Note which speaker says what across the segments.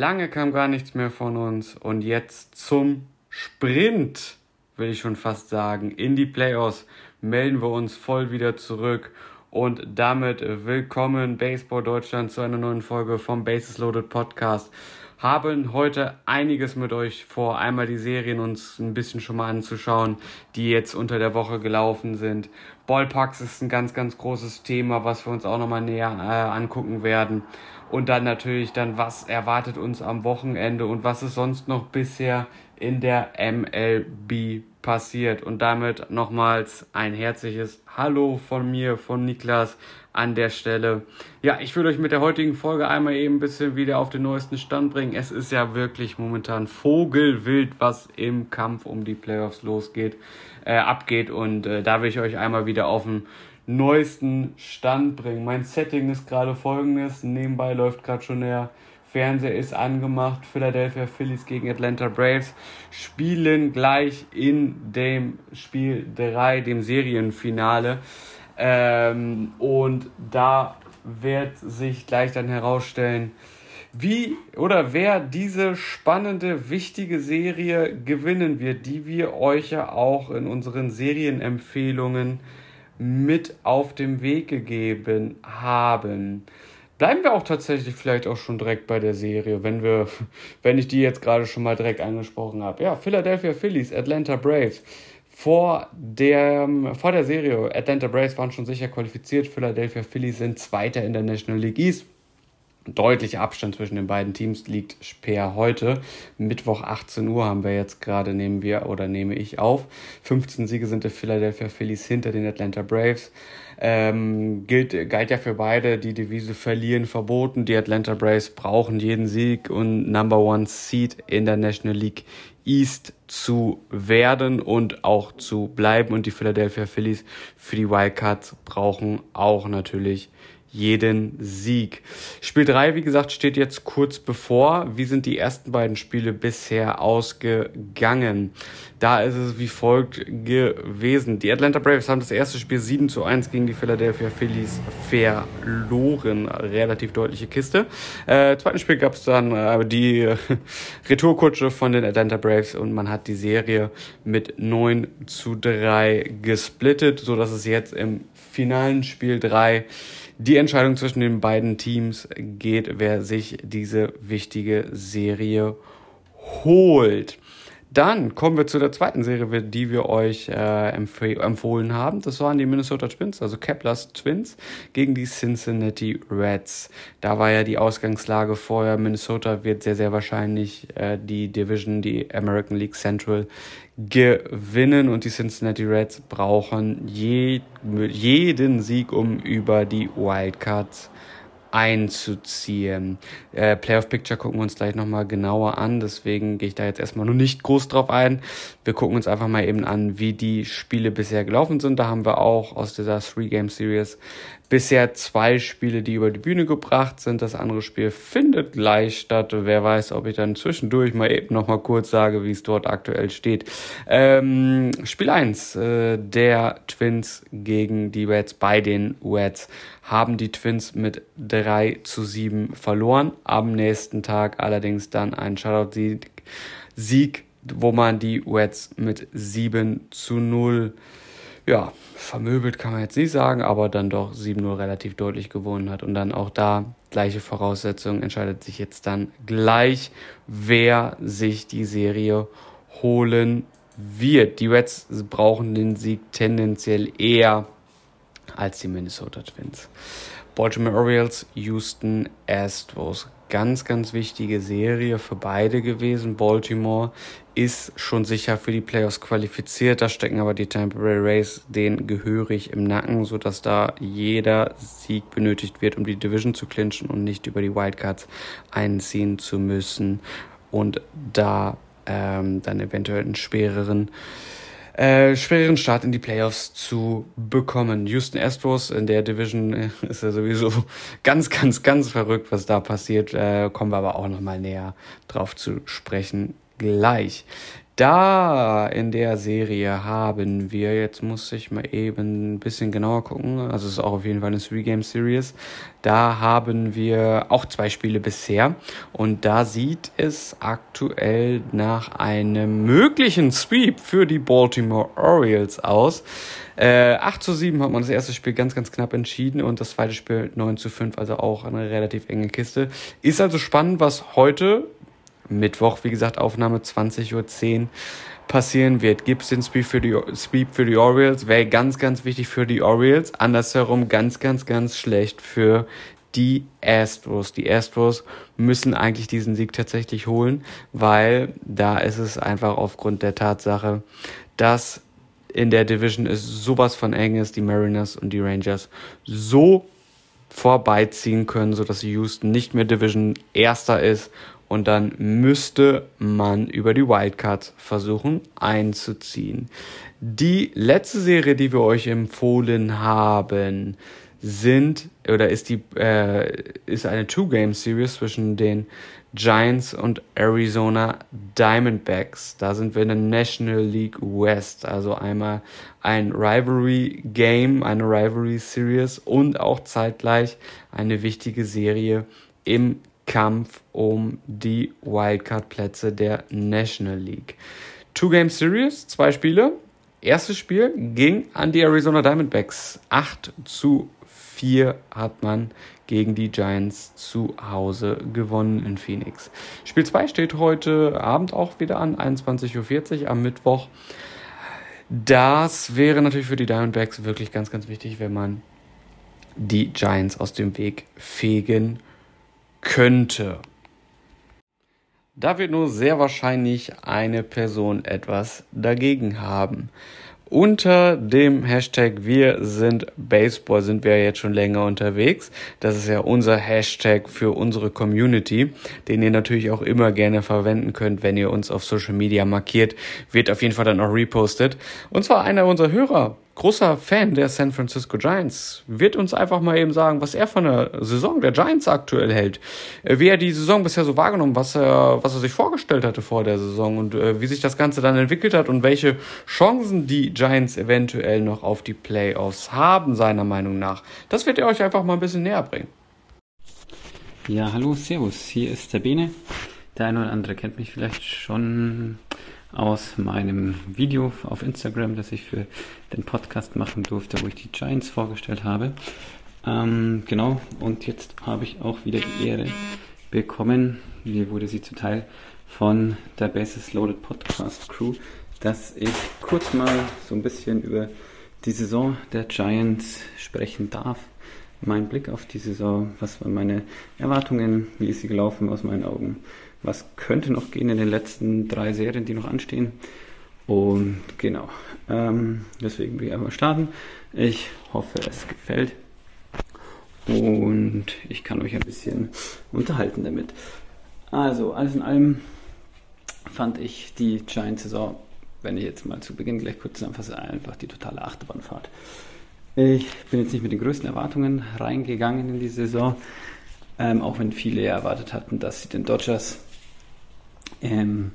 Speaker 1: Lange kam gar nichts mehr von uns und jetzt zum Sprint, will ich schon fast sagen. In die Playoffs melden wir uns voll wieder zurück und damit willkommen Baseball Deutschland zu einer neuen Folge vom Bases Loaded Podcast. Haben heute einiges mit euch vor, einmal die Serien uns ein bisschen schon mal anzuschauen, die jetzt unter der Woche gelaufen sind. Ballparks ist ein ganz, ganz großes Thema, was wir uns auch nochmal näher äh, angucken werden. Und dann natürlich dann, was erwartet uns am Wochenende und was ist sonst noch bisher in der MLB passiert. Und damit nochmals ein herzliches Hallo von mir, von Niklas an der Stelle. Ja, ich will euch mit der heutigen Folge einmal eben ein bisschen wieder auf den neuesten Stand bringen. Es ist ja wirklich momentan Vogelwild, was im Kampf um die Playoffs losgeht, äh, abgeht. Und äh, da will ich euch einmal wieder auf den neuesten Stand bringen. Mein Setting ist gerade folgendes. Nebenbei läuft gerade schon der Fernseher ist angemacht. Philadelphia Phillies gegen Atlanta Braves spielen gleich in dem Spiel 3, dem Serienfinale. Ähm, und da wird sich gleich dann herausstellen, wie oder wer diese spannende, wichtige Serie gewinnen wird, die wir euch ja auch in unseren Serienempfehlungen mit auf den Weg gegeben haben. Bleiben wir auch tatsächlich vielleicht auch schon direkt bei der Serie, wenn wir, wenn ich die jetzt gerade schon mal direkt angesprochen habe. Ja, Philadelphia Phillies, Atlanta Braves. Vor der, vor der Serie, Atlanta Braves waren schon sicher qualifiziert. Philadelphia Phillies sind Zweiter in der National League East. Deutlicher Abstand zwischen den beiden Teams liegt per heute. Mittwoch 18 Uhr haben wir jetzt gerade, nehmen wir oder nehme ich auf. 15 Siege sind der Philadelphia Phillies hinter den Atlanta Braves. Ähm, gilt, galt ja für beide die Devise verlieren verboten. Die Atlanta Braves brauchen jeden Sieg und Number One Seed in der National League East zu werden und auch zu bleiben. Und die Philadelphia Phillies für die Wildcards brauchen auch natürlich jeden Sieg. Spiel 3, wie gesagt, steht jetzt kurz bevor. Wie sind die ersten beiden Spiele bisher ausgegangen? Da ist es wie folgt gewesen. Die Atlanta Braves haben das erste Spiel 7 zu 1 gegen die Philadelphia Phillies verloren. Relativ deutliche Kiste. Äh, zweiten Spiel gab es dann äh, die Retourkutsche von den Atlanta Braves und man hat die Serie mit 9 zu 3 gesplittet, so dass es jetzt im finalen Spiel 3 die Entscheidung zwischen den beiden Teams geht, wer sich diese wichtige Serie holt. Dann kommen wir zu der zweiten Serie, die wir euch äh, empf empfohlen haben. Das waren die Minnesota Twins, also Keplers Twins gegen die Cincinnati Reds. Da war ja die Ausgangslage vorher. Minnesota wird sehr, sehr wahrscheinlich äh, die Division, die American League Central gewinnen und die Cincinnati Reds brauchen je, jeden Sieg, um über die Wildcards einzuziehen. Äh, Playoff Picture gucken wir uns gleich nochmal genauer an, deswegen gehe ich da jetzt erstmal nur nicht groß drauf ein. Wir gucken uns einfach mal eben an, wie die Spiele bisher gelaufen sind. Da haben wir auch aus dieser Three-Game-Series bisher zwei Spiele, die über die Bühne gebracht sind. Das andere Spiel findet gleich statt. Wer weiß, ob ich dann zwischendurch mal eben noch mal kurz sage, wie es dort aktuell steht. Ähm, Spiel 1 äh, der Twins gegen die Reds bei den Reds haben die Twins mit 3 zu 7 verloren. Am nächsten Tag allerdings dann ein Shutout-Sieg, Sieg, wo man die Reds mit 7 zu 0 ja, vermöbelt kann man jetzt nicht sagen, aber dann doch 7-0 relativ deutlich gewonnen hat. Und dann auch da gleiche Voraussetzungen entscheidet sich jetzt dann gleich, wer sich die Serie holen wird. Die Reds brauchen den Sieg tendenziell eher als die Minnesota Twins. Baltimore Orioles, Houston Astros. Ganz, ganz wichtige Serie für beide gewesen. Baltimore ist schon sicher für die Playoffs qualifiziert. Da stecken aber die Tampa Bay Rays den gehörig im Nacken, sodass da jeder Sieg benötigt wird, um die Division zu clinchen und nicht über die Wildcards einziehen zu müssen und da ähm, dann eventuell einen schwereren äh, schwereren Start in die Playoffs zu bekommen. Houston Astros in der Division äh, ist ja sowieso ganz, ganz, ganz verrückt, was da passiert. Äh, kommen wir aber auch nochmal näher drauf zu sprechen gleich. Da in der Serie haben wir, jetzt muss ich mal eben ein bisschen genauer gucken, also es ist auch auf jeden Fall eine Three-Game-Series, da haben wir auch zwei Spiele bisher und da sieht es aktuell nach einem möglichen Sweep für die Baltimore Orioles aus. Äh, 8 zu 7 hat man das erste Spiel ganz, ganz knapp entschieden und das zweite Spiel 9 zu 5, also auch eine relativ enge Kiste. Ist also spannend, was heute Mittwoch, wie gesagt, Aufnahme 20.10 Uhr passieren wird. Gibt es den Sweep für, die, Sweep für die Orioles? Wäre ganz, ganz wichtig für die Orioles. Andersherum ganz, ganz, ganz schlecht für die Astros. Die Astros müssen eigentlich diesen Sieg tatsächlich holen, weil da ist es einfach aufgrund der Tatsache, dass in der Division es sowas von eng ist, die Mariners und die Rangers so vorbeiziehen können, sodass Houston nicht mehr Division Erster ist und dann müsste man über die Wildcards versuchen einzuziehen. Die letzte Serie, die wir euch empfohlen haben, sind oder ist die äh, ist eine Two-Game-Series zwischen den Giants und Arizona Diamondbacks. Da sind wir in der National League West, also einmal ein Rivalry Game, eine Rivalry Series und auch zeitgleich eine wichtige Serie im Kampf um die Wildcard-Plätze der National League. Two-Game Series, zwei Spiele. Erstes Spiel ging an die Arizona Diamondbacks. 8 zu 4 hat man gegen die Giants zu Hause gewonnen in Phoenix. Spiel 2 steht heute Abend auch wieder an, 21.40 Uhr am Mittwoch. Das wäre natürlich für die Diamondbacks wirklich ganz, ganz wichtig, wenn man die Giants aus dem Weg fegen könnte. Da wird nur sehr wahrscheinlich eine Person etwas dagegen haben. Unter dem Hashtag Wir sind Baseball sind wir jetzt schon länger unterwegs. Das ist ja unser Hashtag für unsere Community, den ihr natürlich auch immer gerne verwenden könnt, wenn ihr uns auf Social Media markiert. Wird auf jeden Fall dann auch repostet. Und zwar einer unserer Hörer großer Fan der San Francisco Giants, wird uns einfach mal eben sagen, was er von der Saison der Giants aktuell hält, äh, wie er die Saison bisher so wahrgenommen, was er, was er sich vorgestellt hatte vor der Saison und äh, wie sich das Ganze dann entwickelt hat und welche Chancen die Giants eventuell noch auf die Playoffs haben, seiner Meinung nach. Das wird er euch einfach mal ein bisschen näher bringen.
Speaker 2: Ja, hallo, Servus, hier ist der Bene. Der eine oder andere kennt mich vielleicht schon aus meinem Video auf Instagram, das ich für den Podcast machen durfte, wo ich die Giants vorgestellt habe. Ähm, genau, und jetzt habe ich auch wieder die Ehre bekommen, mir wurde sie zuteil von der Basis Loaded Podcast Crew, dass ich kurz mal so ein bisschen über die Saison der Giants sprechen darf. Mein Blick auf die Saison, was waren meine Erwartungen, wie ist sie gelaufen aus meinen Augen was könnte noch gehen in den letzten drei Serien, die noch anstehen. Und genau, ähm, deswegen will ich einfach starten. Ich hoffe, es gefällt. Und ich kann euch ein bisschen unterhalten damit. Also, alles in allem fand ich die Giants-Saison, wenn ich jetzt mal zu Beginn gleich kurz zusammenfasse, einfach die totale Achterbahnfahrt. Ich bin jetzt nicht mit den größten Erwartungen reingegangen in die Saison, ähm, auch wenn viele erwartet hatten, dass sie den Dodgers ähm,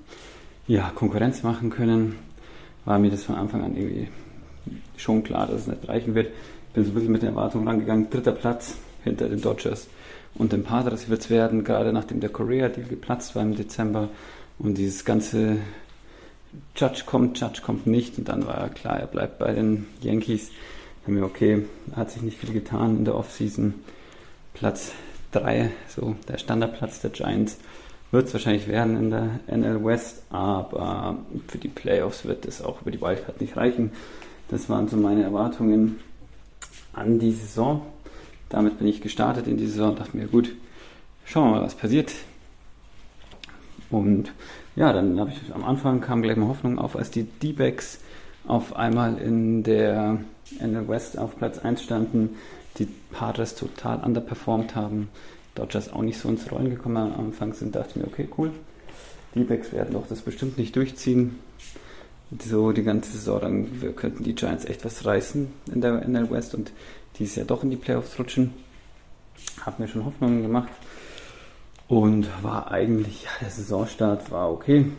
Speaker 2: ja, Konkurrenz machen können, war mir das von Anfang an irgendwie schon klar, dass es nicht reichen wird. Bin so wirklich mit der Erwartung rangegangen, dritter Platz hinter den Dodgers und den Padres wird es werden, gerade nachdem der Korea-Deal geplatzt war im Dezember und dieses ganze Judge kommt, Judge kommt nicht und dann war klar, er bleibt bei den Yankees. Dann mir, okay, hat sich nicht viel getan in der Offseason. Platz 3, so der Standardplatz der Giants wird es wahrscheinlich werden in der NL West, aber für die Playoffs wird es auch über die Wildcard nicht reichen. Das waren so meine Erwartungen an die Saison. Damit bin ich gestartet in die Saison und dachte mir, gut, schauen wir mal, was passiert. Und ja, dann habe ich am Anfang kam gleich mal Hoffnung auf, als die D-Backs auf einmal in der NL West auf Platz 1 standen, die Padres total underperformed haben, Dodgers auch nicht so ins Rollen gekommen am Anfang sind, dachte ich mir, okay, cool. D-Backs werden doch das bestimmt nicht durchziehen. So die ganze Saison, dann könnten die Giants echt was reißen in der NL West und dieses Jahr doch in die Playoffs rutschen. Hab mir schon Hoffnungen gemacht und war eigentlich, ja, der Saisonstart war okay.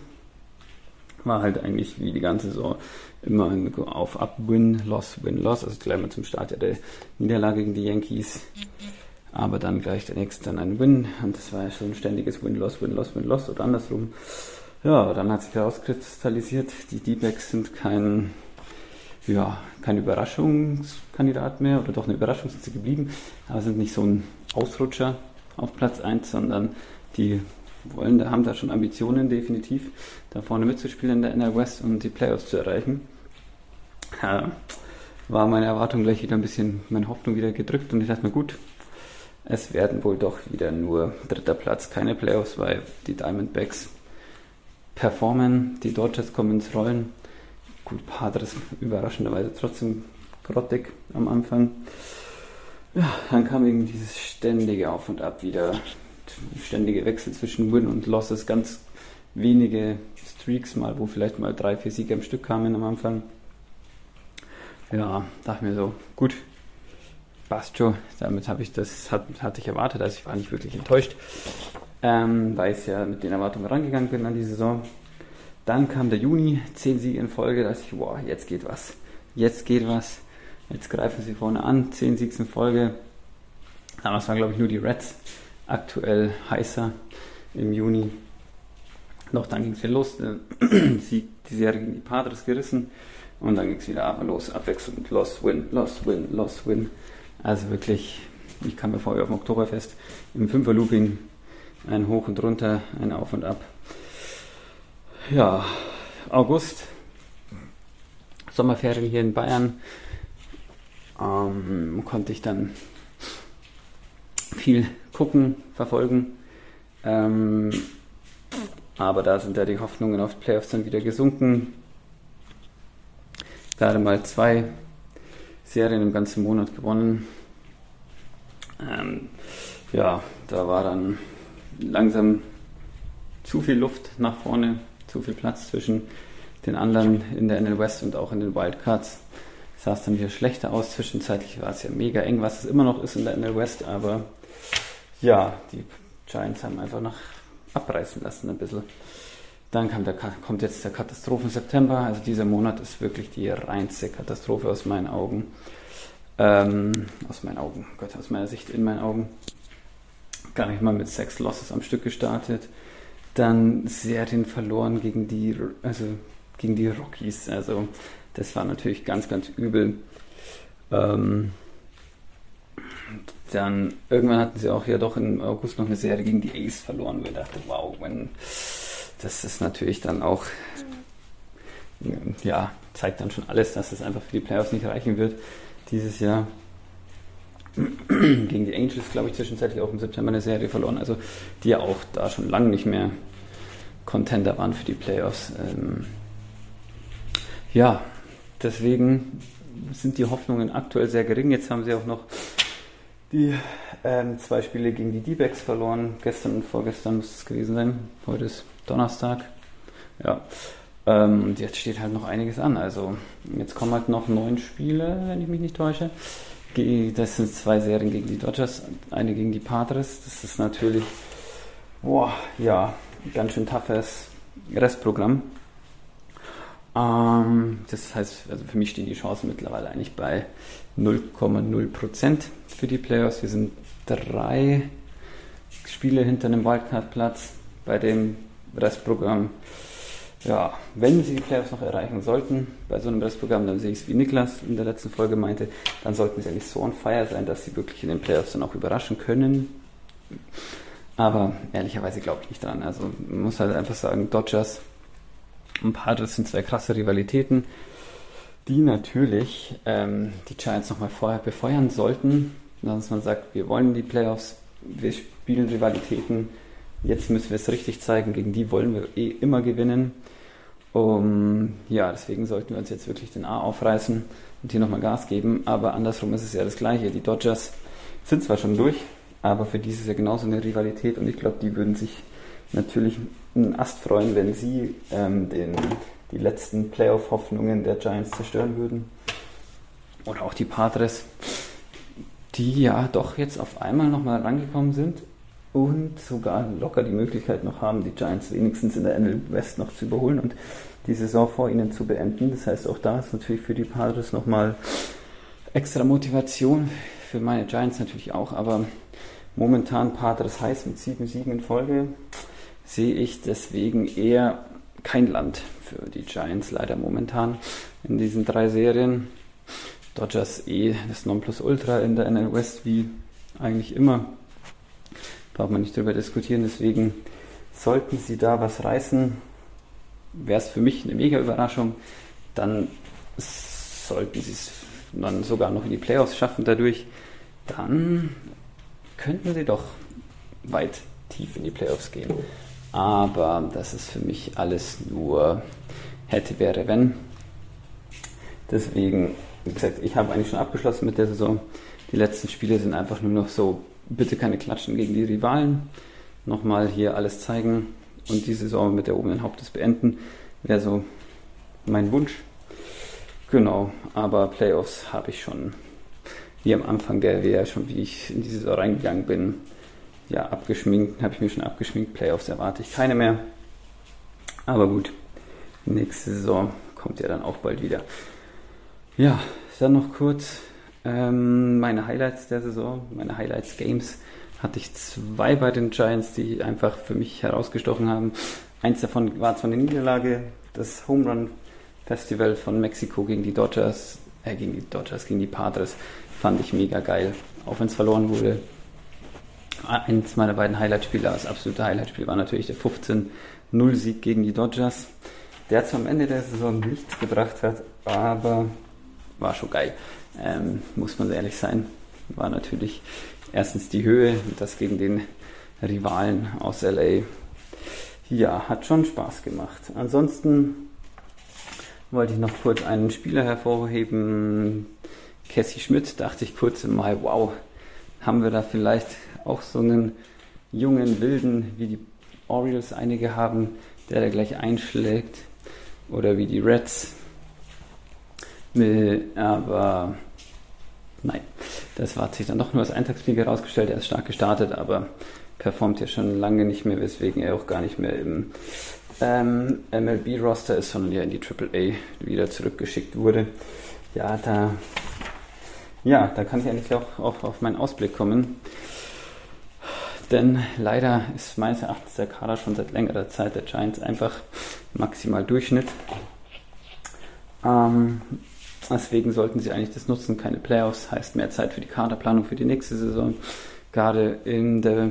Speaker 2: War halt eigentlich wie die ganze Saison immer auf Up, Win, Loss, Win, Loss. Also gleich mal zum Start ja der Niederlage gegen die Yankees. Aber dann gleich der nächste dann ein Win. Und das war ja schon ein ständiges Win, Loss, Win, Loss, Win, Loss oder andersrum. Ja, dann hat sich herauskristallisiert, die D-Backs sind kein, ja, kein Überraschungskandidat mehr oder doch eine Überraschung sind sie geblieben, aber sind nicht so ein Ausrutscher auf Platz 1, sondern die wollen, da haben da schon Ambitionen definitiv, da vorne mitzuspielen in der NL West und die Playoffs zu erreichen. Ja, war meine Erwartung gleich wieder ein bisschen, meine Hoffnung wieder gedrückt und ich dachte mir, gut, es werden wohl doch wieder nur dritter Platz, keine Playoffs, weil die Diamondbacks performen, die Dodgers kommen ins Rollen. Gut, Padres überraschenderweise trotzdem grottig am Anfang. Ja, dann kam eben dieses ständige Auf und Ab wieder, ständige Wechsel zwischen Win und Losses, ganz wenige Streaks mal, wo vielleicht mal drei, vier Siege am Stück kamen am Anfang. Ja, dachte mir so, gut, schon. Damit habe ich das, hat, hatte ich erwartet, also ich war nicht wirklich enttäuscht ähm, weil ich ja mit den Erwartungen rangegangen bin an die Saison. Dann kam der Juni, 10 Siege in Folge, da ich, boah, jetzt geht was. Jetzt geht was. Jetzt greifen sie vorne an, 10 Siege in Folge. Damals waren, glaube ich, nur die Reds aktuell heißer im Juni. Doch dann ging es wieder los. Sieg, die Serie gegen die Padres gerissen. Und dann ging es wieder los, abwechselnd. Loss, win, loss, win, loss, win. Also wirklich, ich kam mir vorher auf dem Oktoberfest im Fünfer-Looping ein Hoch und Runter, ein Auf und Ab. Ja, August, Sommerferien hier in Bayern, ähm, konnte ich dann viel gucken, verfolgen. Ähm, aber da sind ja die Hoffnungen auf Playoffs dann wieder gesunken. Gerade mal zwei Serien im ganzen Monat gewonnen. Ähm, ja, da war dann langsam zu viel Luft nach vorne, zu viel Platz zwischen den anderen in der NL West und auch in den Wildcards. Sah es dann wieder schlechter aus. Zwischenzeitlich war es ja mega eng, was es immer noch ist in der NL West, aber ja, die Giants haben einfach noch abreißen lassen ein bisschen. Dann der, kommt jetzt der Katastrophen September. Also dieser Monat ist wirklich die reinste Katastrophe aus meinen Augen. Ähm, aus meinen Augen, Gott, aus meiner Sicht in meinen Augen gar nicht mal mit sechs Losses am Stück gestartet. Dann Serien verloren gegen die, also gegen die Rockies. Also das war natürlich ganz, ganz übel. Ähm, dann irgendwann hatten sie auch ja doch im August noch eine Serie gegen die Ace verloren, wo ich dachte, wow, wenn, das ist natürlich dann auch, ja, zeigt dann schon alles, dass es einfach für die Playoffs nicht reichen wird dieses Jahr. gegen die Angels, glaube ich, zwischenzeitlich auch im September eine Serie verloren. Also die ja auch da schon lange nicht mehr Contender waren für die Playoffs. Ähm, ja, deswegen sind die Hoffnungen aktuell sehr gering. Jetzt haben sie auch noch die ähm, zwei Spiele gegen die D-Backs verloren. Gestern und vorgestern muss es gewesen sein. Heute ist Donnerstag. Ja. Ähm, und jetzt steht halt noch einiges an. Also jetzt kommen halt noch neun Spiele, wenn ich mich nicht täusche das sind zwei Serien gegen die Dodgers, eine gegen die Padres. Das ist natürlich, boah, ja, ganz schön toughes Restprogramm. Ähm, das heißt, also für mich stehen die Chancen mittlerweile eigentlich bei 0,0% für die Playoffs. Wir sind drei Spiele hinter einem Wildcard-Platz bei dem Restprogramm ja, wenn sie die Playoffs noch erreichen sollten, bei so einem Restprogramm, dann sehe ich es wie Niklas in der letzten Folge meinte, dann sollten sie eigentlich so on fire sein, dass sie wirklich in den Playoffs dann auch überraschen können. Aber ehrlicherweise glaube ich nicht dran. Also man muss halt einfach sagen, Dodgers und Padres sind zwei krasse Rivalitäten, die natürlich ähm, die Giants nochmal vorher befeuern sollten, dass man sagt, wir wollen die Playoffs wir spielen Rivalitäten. Jetzt müssen wir es richtig zeigen. Gegen die wollen wir eh immer gewinnen. Um, ja, deswegen sollten wir uns jetzt wirklich den A aufreißen und hier nochmal Gas geben. Aber andersrum ist es ja das Gleiche. Die Dodgers sind zwar schon durch, aber für die ist es ja genauso eine Rivalität und ich glaube, die würden sich natürlich einen Ast freuen, wenn sie ähm, den, die letzten Playoff-Hoffnungen der Giants zerstören würden. Oder auch die Padres, die ja doch jetzt auf einmal nochmal rangekommen sind und sogar locker die Möglichkeit noch haben, die Giants wenigstens in der NL West noch zu überholen und die Saison vor ihnen zu beenden. Das heißt, auch da ist natürlich für die Padres nochmal extra Motivation, für meine Giants natürlich auch, aber momentan Padres heiß mit sieben Siegen in Folge sehe ich deswegen eher kein Land für die Giants leider momentan in diesen drei Serien. Dodgers eh das Nonplusultra in der NL West wie eigentlich immer. Braucht man nicht drüber diskutieren, deswegen sollten sie da was reißen, wäre es für mich eine mega Überraschung. Dann sollten sie es dann sogar noch in die Playoffs schaffen dadurch. Dann könnten sie doch weit tief in die Playoffs gehen. Aber das ist für mich alles nur hätte, wäre, wenn. Deswegen, wie gesagt, ich habe eigentlich schon abgeschlossen mit der Saison. Die letzten Spiele sind einfach nur noch so, bitte keine Klatschen gegen die Rivalen. Nochmal hier alles zeigen und die Saison mit der oberen Hauptes beenden. Wäre so mein Wunsch. Genau, aber Playoffs habe ich schon, wie am Anfang der WR, schon wie ich in die Saison reingegangen bin, ja, abgeschminkt, habe ich mir schon abgeschminkt. Playoffs erwarte ich keine mehr. Aber gut, nächste Saison kommt ja dann auch bald wieder. Ja, dann noch kurz ähm, meine Highlights der Saison, meine Highlights Games hatte ich zwei bei den Giants, die einfach für mich herausgestochen haben. Eins davon war zwar eine Niederlage, das Home Run Festival von Mexiko gegen die Dodgers, äh, gegen die Dodgers, gegen die Padres, fand ich mega geil. Auch wenn es verloren wurde, Eins meiner beiden Highlight-Spiele, das absolute Highlight-Spiel, war natürlich der 15-0-Sieg gegen die Dodgers, der zwar am Ende der Saison nichts gebracht hat, aber war schon geil. Ähm, muss man ehrlich sein. War natürlich erstens die Höhe, das gegen den Rivalen aus LA. Ja, hat schon Spaß gemacht. Ansonsten wollte ich noch kurz einen Spieler hervorheben. Cassie Schmidt, dachte ich kurz Mai, wow, haben wir da vielleicht auch so einen jungen Wilden, wie die Orioles einige haben, der da gleich einschlägt. Oder wie die Reds. Aber nein, das war sich dann doch nur als Eintagsflieger herausgestellt. Er ist stark gestartet, aber performt ja schon lange nicht mehr, weswegen er auch gar nicht mehr im ähm, MLB-Roster ist, sondern ja in die AAA wieder zurückgeschickt wurde. Ja, da, ja, da kann ich eigentlich auch, auch auf meinen Ausblick kommen. Denn leider ist meines Erachtens der Kader schon seit längerer Zeit der Giants einfach maximal Durchschnitt. Ähm, deswegen sollten sie eigentlich das nutzen. Keine Playoffs heißt mehr Zeit für die Kaderplanung für die nächste Saison. Gerade in der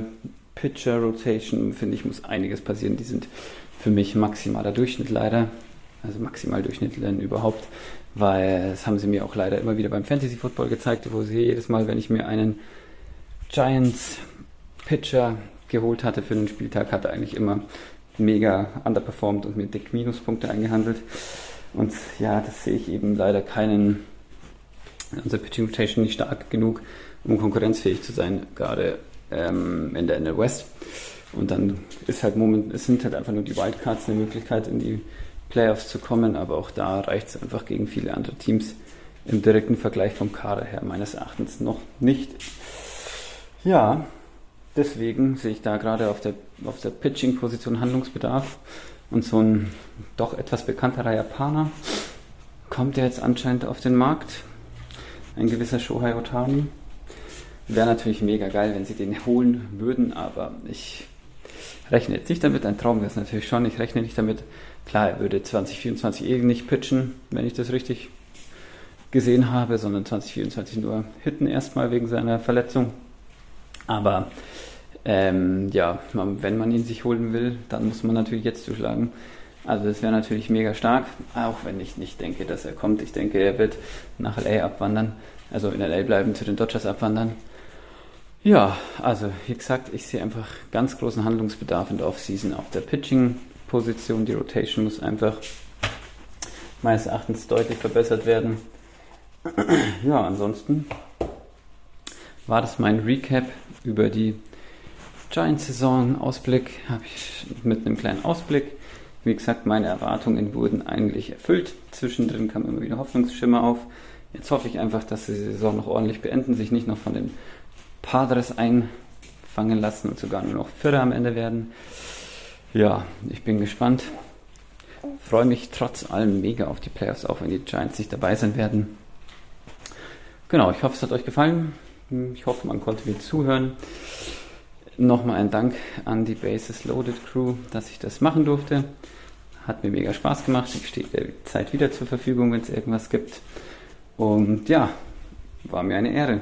Speaker 2: Pitcher Rotation, finde ich, muss einiges passieren. Die sind für mich maximaler Durchschnitt leider. Also maximal Durchschnitt überhaupt. Weil das haben sie mir auch leider immer wieder beim Fantasy Football gezeigt, wo sie jedes Mal, wenn ich mir einen Giants Pitcher geholt hatte für den Spieltag, hatte eigentlich immer mega underperformed und mir dick Minuspunkte eingehandelt. Und ja, das sehe ich eben leider keinen, unser Pitching Rotation nicht stark genug, um konkurrenzfähig zu sein, gerade ähm, in der NL West. Und dann ist halt moment, es sind halt einfach nur die Wildcards eine Möglichkeit, in die Playoffs zu kommen, aber auch da reicht es einfach gegen viele andere Teams im direkten Vergleich vom Kader her meines Erachtens noch nicht. Ja, deswegen sehe ich da gerade auf der, auf der Pitching-Position Handlungsbedarf. Und so ein doch etwas bekannterer Japaner kommt jetzt anscheinend auf den Markt. Ein gewisser Shohei Otani. Wäre natürlich mega geil, wenn sie den holen würden, aber ich rechne jetzt nicht damit. Ein Traum es natürlich schon. Ich rechne nicht damit. Klar, er würde 2024 eh nicht pitchen, wenn ich das richtig gesehen habe, sondern 2024 nur hitten erstmal wegen seiner Verletzung. Aber ähm, ja, wenn man ihn sich holen will, dann muss man natürlich jetzt zuschlagen. Also das wäre natürlich mega stark, auch wenn ich nicht denke, dass er kommt. Ich denke, er wird nach LA abwandern, also in LA bleiben, zu den Dodgers abwandern. Ja, also wie gesagt, ich sehe einfach ganz großen Handlungsbedarf in der Offseason auf der Pitching-Position. Die Rotation muss einfach meines Erachtens deutlich verbessert werden. Ja, ansonsten war das mein Recap über die Giants-Saison. Ausblick habe ich mit einem kleinen Ausblick. Wie gesagt, meine Erwartungen wurden eigentlich erfüllt. Zwischendrin kam immer wieder Hoffnungsschimmer auf. Jetzt hoffe ich einfach, dass sie die Saison noch ordentlich beenden, sich nicht noch von den Padres einfangen lassen und sogar nur noch Vierter am Ende werden. Ja, ich bin gespannt. Freue mich trotz allem mega auf die Playoffs, auch wenn die Giants nicht dabei sein werden. Genau, ich hoffe, es hat euch gefallen. Ich hoffe, man konnte mir zuhören. Nochmal ein Dank an die Bases Loaded Crew, dass ich das machen durfte. Hat mir mega Spaß gemacht. Ich stehe der Zeit wieder zur Verfügung, wenn es irgendwas gibt. Und ja, war mir eine Ehre.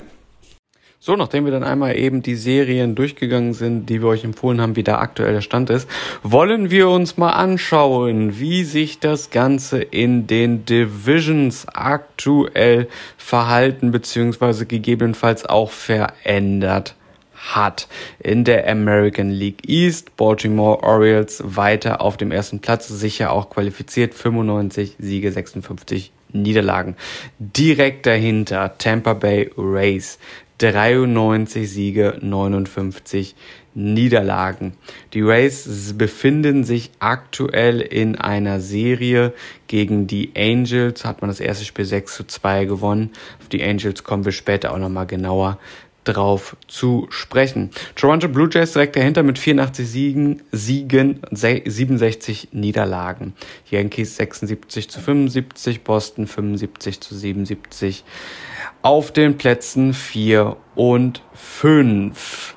Speaker 1: So, nachdem wir dann einmal eben die Serien durchgegangen sind, die wir euch empfohlen haben, wie der Stand ist, wollen wir uns mal anschauen, wie sich das Ganze in den Divisions aktuell verhalten bzw. gegebenenfalls auch verändert hat. In der American League East Baltimore Orioles weiter auf dem ersten Platz, sicher auch qualifiziert, 95 Siege, 56 Niederlagen. Direkt dahinter Tampa Bay Rays 93 Siege, 59 Niederlagen. Die Rays befinden sich aktuell in einer Serie gegen die Angels. Hat man das erste Spiel 6 zu 2 gewonnen. Auf die Angels kommen wir später auch nochmal genauer drauf zu sprechen. Toronto Blue Jays direkt dahinter mit 84 Siegen, Siegen 67 Niederlagen. Yankees 76 zu 75, Boston 75 zu 77 auf den Plätzen 4 und 5.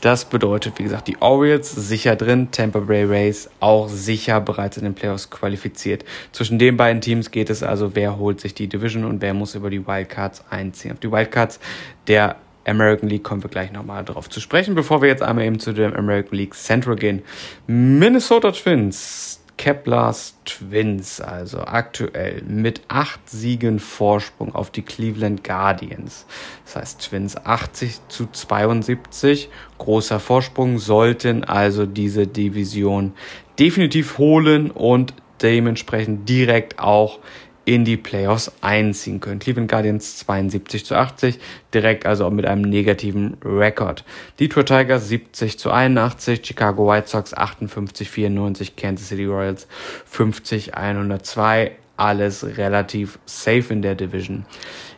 Speaker 1: Das bedeutet, wie gesagt, die Orioles sicher drin, Tampa Bay Rays auch sicher bereits in den Playoffs qualifiziert. Zwischen den beiden Teams geht es also, wer holt sich die Division und wer muss über die Wildcards einziehen. Auf die Wildcards der American League kommen wir gleich nochmal drauf zu sprechen, bevor wir jetzt einmal eben zu der American League Central gehen. Minnesota Twins Keplers Twins, also aktuell mit acht Siegen Vorsprung auf die Cleveland Guardians. Das heißt Twins 80 zu 72, großer Vorsprung, sollten also diese Division definitiv holen und dementsprechend direkt auch in die Playoffs einziehen können. Cleveland Guardians 72 zu 80, direkt also mit einem negativen Rekord. Detroit Tigers 70 zu 81, Chicago White Sox 58 94, Kansas City Royals 50 102, alles relativ safe in der Division.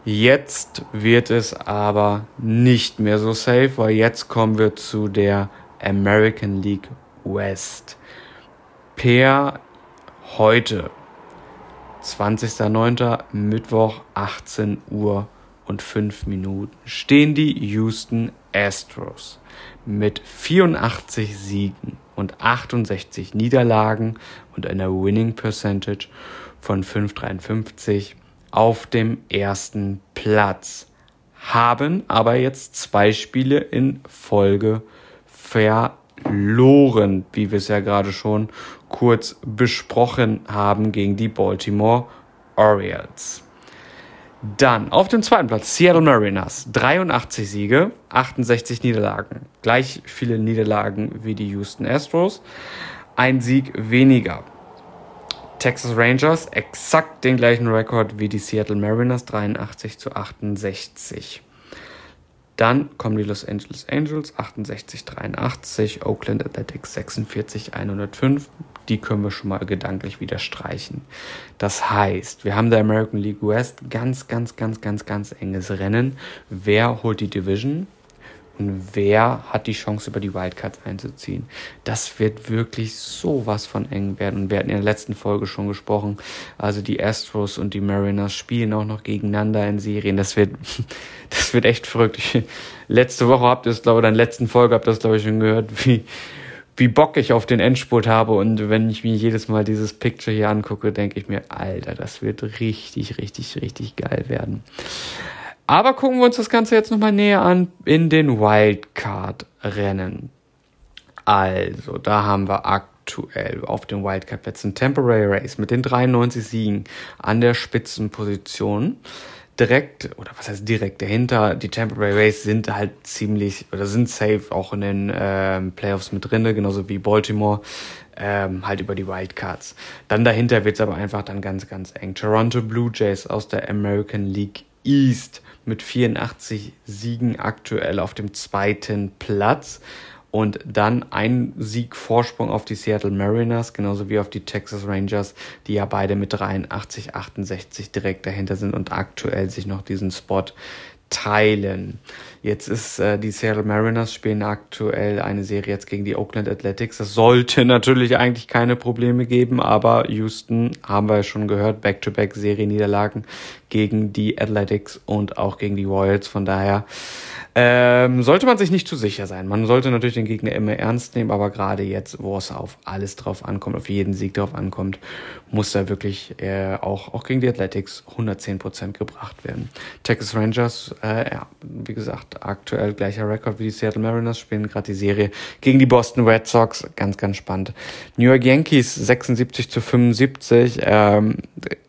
Speaker 1: Jetzt wird es aber nicht mehr so safe, weil jetzt kommen wir zu der American League West. Per heute 20.09. Mittwoch 18 Uhr und 5 Minuten stehen die Houston Astros mit 84 Siegen und 68 Niederlagen und einer Winning Percentage von 5,53 auf dem ersten Platz. Haben aber jetzt zwei Spiele in Folge verloren, wie wir es ja gerade schon kurz besprochen haben gegen die Baltimore Orioles. Dann auf dem zweiten Platz Seattle Mariners. 83 Siege, 68 Niederlagen. Gleich viele Niederlagen wie die Houston Astros. Ein Sieg weniger. Texas Rangers exakt den gleichen Rekord wie die Seattle Mariners, 83 zu 68. Dann kommen die Los Angeles Angels 68 83, Oakland Athletics 46 105 die können wir schon mal gedanklich wieder streichen. Das heißt, wir haben der American League West ganz, ganz, ganz, ganz, ganz enges Rennen. Wer holt die Division? Und wer hat die Chance, über die Wildcards einzuziehen? Das wird wirklich sowas von eng werden. Und wir hatten in der letzten Folge schon gesprochen. Also die Astros und die Mariners spielen auch noch gegeneinander in Serien. Das wird, das wird echt verrückt. Letzte Woche habt ihr es, glaube ich, in der letzten Folge habt ihr es, glaube ich, schon gehört, wie, wie Bock ich auf den Endspurt habe. Und wenn ich mir jedes Mal dieses Picture hier angucke, denke ich mir, Alter, das wird richtig, richtig, richtig geil werden. Aber gucken wir uns das Ganze jetzt nochmal näher an in den Wildcard-Rennen. Also, da haben wir aktuell auf den Wildcard-Plätzen Temporary Race mit den 93 Siegen an der Spitzenposition. Direkt, oder was heißt direkt dahinter, die Tampa Bay Rays sind halt ziemlich, oder sind safe auch in den ähm, Playoffs mit drinne, genauso wie Baltimore, ähm, halt über die Wildcards. Dann dahinter wird's aber einfach dann ganz, ganz eng. Toronto Blue Jays aus der American League East mit 84 Siegen aktuell auf dem zweiten Platz und dann ein Sieg Vorsprung auf die Seattle Mariners, genauso wie auf die Texas Rangers, die ja beide mit 83, 68 direkt dahinter sind und aktuell sich noch diesen Spot teilen. Jetzt ist äh, die Seattle Mariners spielen aktuell eine Serie jetzt gegen die Oakland Athletics. Das sollte natürlich eigentlich keine Probleme geben, aber Houston haben wir ja schon gehört, Back-to-Back Serie-Niederlagen gegen die Athletics und auch gegen die Royals. Von daher ähm, sollte man sich nicht zu sicher sein. Man sollte natürlich den Gegner immer ernst nehmen, aber gerade jetzt, wo es auf alles drauf ankommt, auf jeden Sieg drauf ankommt, muss da wirklich äh, auch, auch gegen die Athletics 110 Prozent gebracht werden. Texas Rangers, äh, ja, wie gesagt, aktuell gleicher Rekord wie die Seattle Mariners, spielen gerade die Serie gegen die Boston Red Sox. Ganz, ganz spannend. New York Yankees 76 zu 75. Ähm,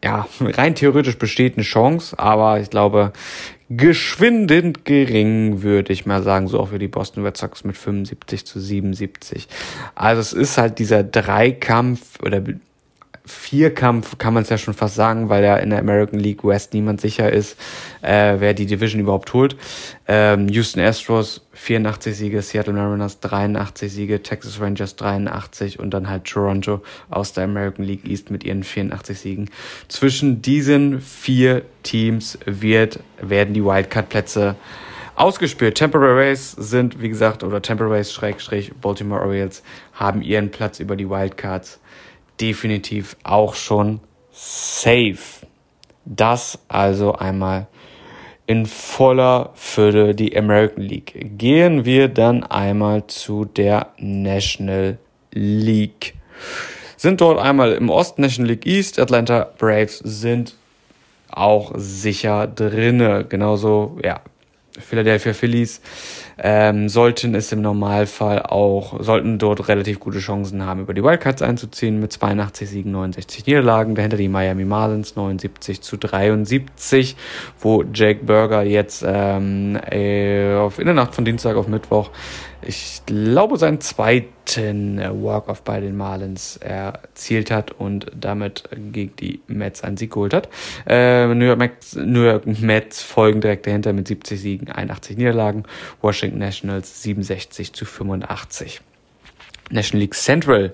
Speaker 1: ja, rein theoretisch besteht eine Chance, aber ich glaube, geschwindend gering, würde ich mal sagen, so auch für die Boston Red Sox mit 75 zu 77. Also es ist halt dieser Dreikampf oder Vierkampf kann man es ja schon fast sagen, weil ja in der American League West niemand sicher ist, äh, wer die Division überhaupt holt. Ähm, Houston Astros 84 Siege, Seattle Mariners 83 Siege, Texas Rangers 83 und dann halt Toronto aus der American League East mit ihren 84 Siegen. Zwischen diesen vier Teams wird, werden die Wildcard-Plätze ausgespielt. Tampa Bay Rays sind, wie gesagt, oder Tampa Rays Schrägstrich Baltimore Orioles haben ihren Platz über die Wildcards definitiv auch schon safe. Das also einmal in voller Fülle die American League. Gehen wir dann einmal zu der National League. Sind dort einmal im Osten National League East, Atlanta Braves sind auch sicher drinne. Genauso, ja, Philadelphia Phillies ähm, sollten es im Normalfall auch, sollten dort relativ gute Chancen haben, über die Wildcards einzuziehen mit 82 Siegen, 69 Niederlagen. Dahinter die Miami Marlins 79 zu 73, wo Jake Burger jetzt ähm, äh, auf, in der Nacht von Dienstag auf Mittwoch ich glaube, seinen zweiten Walk-Off bei den Marlins erzielt hat und damit gegen die Mets einen Sieg geholt hat. Äh, New, York Mets, New York Mets folgen direkt dahinter mit 70 Siegen, 81 Niederlagen. Washington Nationals 67 zu 85. National League Central.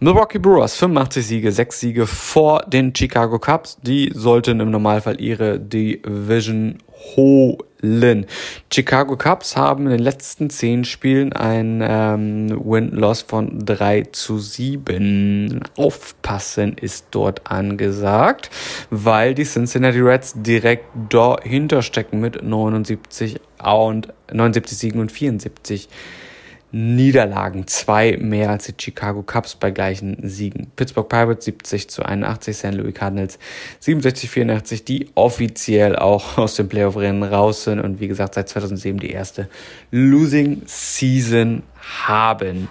Speaker 1: Milwaukee Brewers 85 Siege, 6 Siege vor den Chicago Cubs. Die sollten im Normalfall ihre Division holen. Chicago Cubs haben in den letzten 10 Spielen ein ähm, Win-Loss von 3 zu 7. Aufpassen ist dort angesagt, weil die Cincinnati Reds direkt dahinter stecken mit 79 und 79 Siegen und 74 Niederlagen, zwei mehr als die Chicago Cubs bei gleichen Siegen. Pittsburgh Pirates 70 zu 81, St. Louis Cardinals 67 84, die offiziell auch aus dem Playoff-Rennen raus sind und wie gesagt seit 2007 die erste Losing Season haben.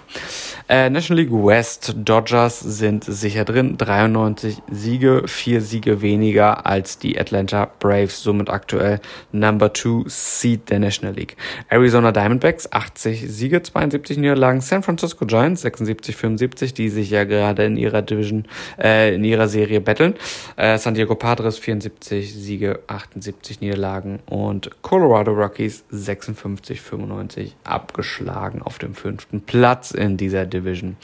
Speaker 1: Äh, National League West Dodgers sind sicher drin. 93 Siege, vier Siege weniger als die Atlanta Braves, somit aktuell Number 2 Seed der National League. Arizona Diamondbacks 80 Siege, 72 Niederlagen. San Francisco Giants 76, 75, die sich ja gerade in ihrer Division, äh, in ihrer Serie battlen. Äh, San Diego Padres 74 Siege, 78 Niederlagen und Colorado Rockies 56, 95 abgeschlagen auf dem fünften Platz in dieser Division.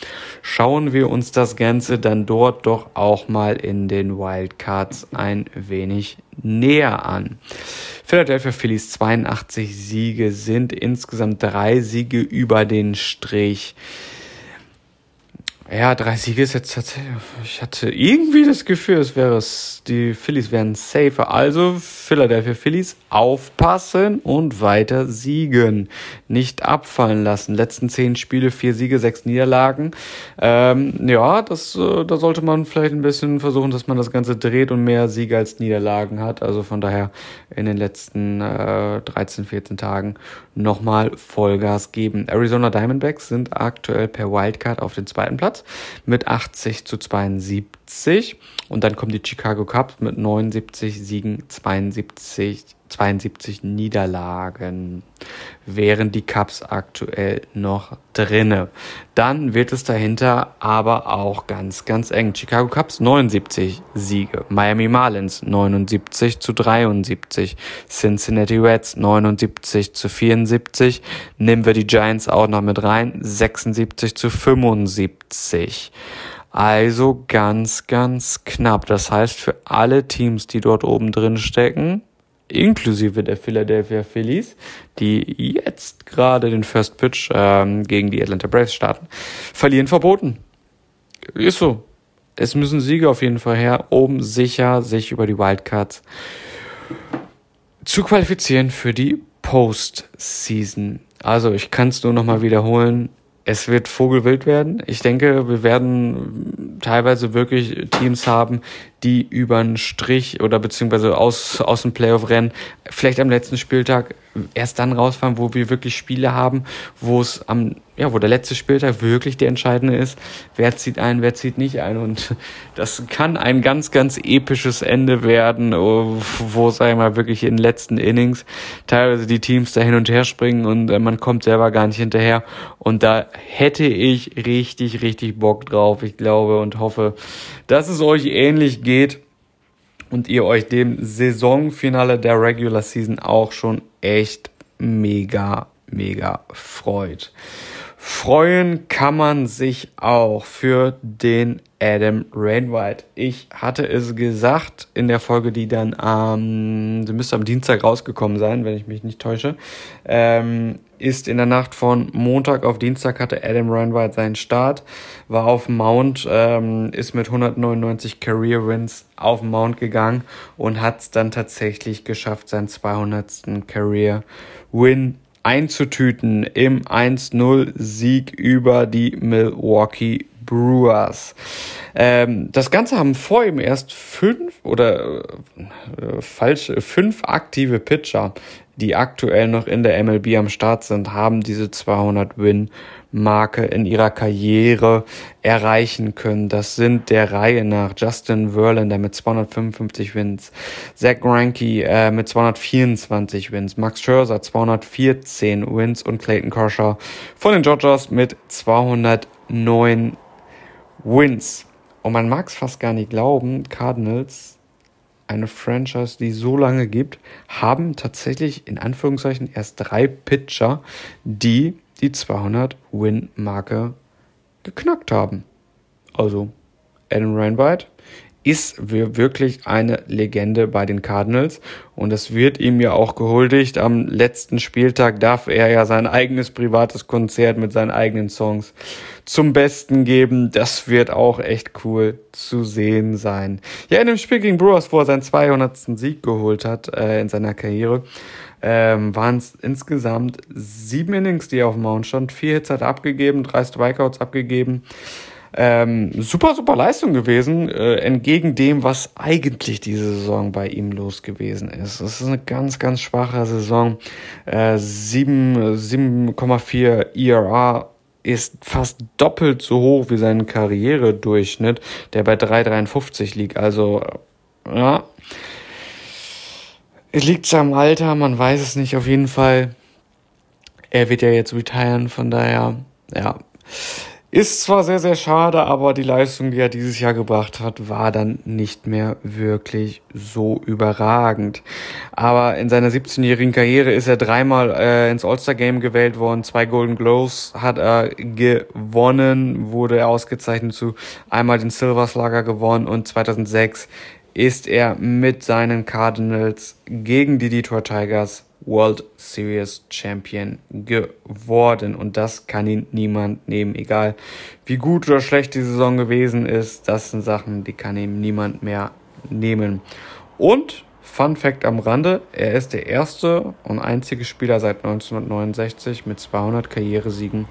Speaker 1: Schauen wir uns das Ganze dann dort doch auch mal in den Wildcards ein wenig näher an. Philadelphia Phillies 82 Siege sind insgesamt drei Siege über den Strich. Ja, drei Siege ist jetzt tatsächlich. Ich hatte irgendwie das Gefühl, es wäre es, die Phillies wären safer. Also Philadelphia Phillies aufpassen und weiter siegen. Nicht abfallen lassen. Letzten zehn Spiele, vier Siege, sechs Niederlagen. Ähm, ja, das, äh, da sollte man vielleicht ein bisschen versuchen, dass man das Ganze dreht und mehr Siege als Niederlagen hat. Also von daher in den letzten äh, 13, 14 Tagen nochmal Vollgas geben. Arizona Diamondbacks sind aktuell per Wildcard auf den zweiten Platz mit 80 zu 72 80 und dann kommen die Chicago Cubs mit 79 Siegen, 72, 72 Niederlagen, wären die Cubs aktuell noch drinne. Dann wird es dahinter aber auch ganz, ganz eng. Chicago Cubs 79 Siege, Miami Marlins 79 zu 73, Cincinnati Reds 79 zu 74, nehmen wir die Giants auch noch mit rein, 76 zu 75. Also ganz, ganz knapp. Das heißt, für alle Teams, die dort oben drin stecken, inklusive der Philadelphia Phillies, die jetzt gerade den First Pitch ähm, gegen die Atlanta Braves starten, verlieren verboten. Ist so. Es müssen Siege auf jeden Fall her, um sicher sich über die Wildcards zu qualifizieren für die Postseason. Also ich kann es nur nochmal wiederholen es wird vogelwild werden. Ich denke, wir werden teilweise wirklich Teams haben, die über einen Strich oder beziehungsweise aus, aus dem Playoff-Rennen vielleicht am letzten Spieltag erst dann rausfahren, wo wir wirklich Spiele haben, wo es am, ja, wo der letzte Spieltag wirklich der entscheidende ist. Wer zieht ein, wer zieht nicht ein. Und das kann ein ganz, ganz episches Ende werden, wo, sag ich mal, wirklich in den letzten Innings teilweise die Teams da hin und her springen und äh, man kommt selber gar nicht hinterher. Und da hätte ich richtig, richtig Bock drauf. Ich glaube und hoffe, dass es euch ähnlich geht und ihr euch dem Saisonfinale der Regular Season auch schon echt mega, mega freut. Freuen kann man sich auch für den Adam Rainwright. Ich hatte es gesagt in der Folge, die dann am, ähm, sie müsste am Dienstag rausgekommen sein, wenn ich mich nicht täusche, ähm, ist in der Nacht von Montag auf Dienstag hatte Adam Rainwright seinen Start, war auf Mount, ähm, ist mit 199 Career Wins auf Mount gegangen und hat es dann tatsächlich geschafft, seinen 200. Career Win einzutüten im 1-0-Sieg über die Milwaukee Brewers. Ähm, das Ganze haben vor ihm erst fünf oder äh, falsch fünf aktive Pitcher, die aktuell noch in der MLB am Start sind, haben diese 200 Win Marke in ihrer Karriere erreichen können. Das sind der Reihe nach Justin Verlander mit 255 Wins, Zach Greinke äh, mit 224 Wins, Max Scherzer 214 Wins und Clayton Kershaw von den Dodgers mit 209 Wins. Und man mag es fast gar nicht glauben, Cardinals eine Franchise, die so lange gibt, haben tatsächlich in Anführungszeichen erst drei Pitcher, die die 200-Win-Marke geknackt haben. Also Adam Reinwright ist wirklich eine Legende bei den Cardinals und es wird ihm ja auch gehuldigt. Am letzten Spieltag darf er ja sein eigenes privates Konzert mit seinen eigenen Songs zum Besten geben. Das wird auch echt cool zu sehen sein. Ja, in dem Spiel gegen Brewers, wo er seinen 200. Sieg geholt hat äh, in seiner Karriere, ähm, waren es insgesamt sieben Innings, die er auf dem Mount stand. Vier Hits hat er abgegeben, drei Strikeouts abgegeben. Ähm, super, super Leistung gewesen, äh, entgegen dem, was eigentlich diese Saison bei ihm los gewesen ist. Es ist eine ganz, ganz schwache Saison. Äh, 7,4 ERA ist fast doppelt so hoch wie sein Karrieredurchschnitt, der bei 3,53 liegt. Also, ja. Es liegt am Alter, man weiß es nicht. Auf jeden Fall, er wird ja jetzt retiren, von daher, ja. Ist zwar sehr, sehr schade, aber die Leistung, die er dieses Jahr gebracht hat, war dann nicht mehr wirklich so überragend. Aber in seiner 17-jährigen Karriere ist er dreimal äh, ins All-Star-Game gewählt worden, zwei Golden Gloves hat er gewonnen, wurde er ausgezeichnet zu einmal den Silver Slugger gewonnen und 2006 ist er mit seinen Cardinals gegen die Detroit Tigers World Series Champion geworden. Und das kann ihn niemand nehmen, egal wie gut oder schlecht die Saison gewesen ist. Das sind Sachen, die kann ihm niemand mehr nehmen. Und Fun Fact am Rande, er ist der erste und einzige Spieler seit 1969 mit 200 Karrieresiegen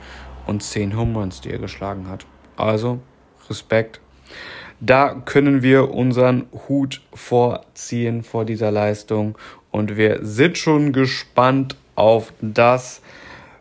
Speaker 1: und 10 Home Runs, die er geschlagen hat. Also Respekt da können wir unseren Hut vorziehen vor dieser Leistung. Und wir sind schon gespannt auf das,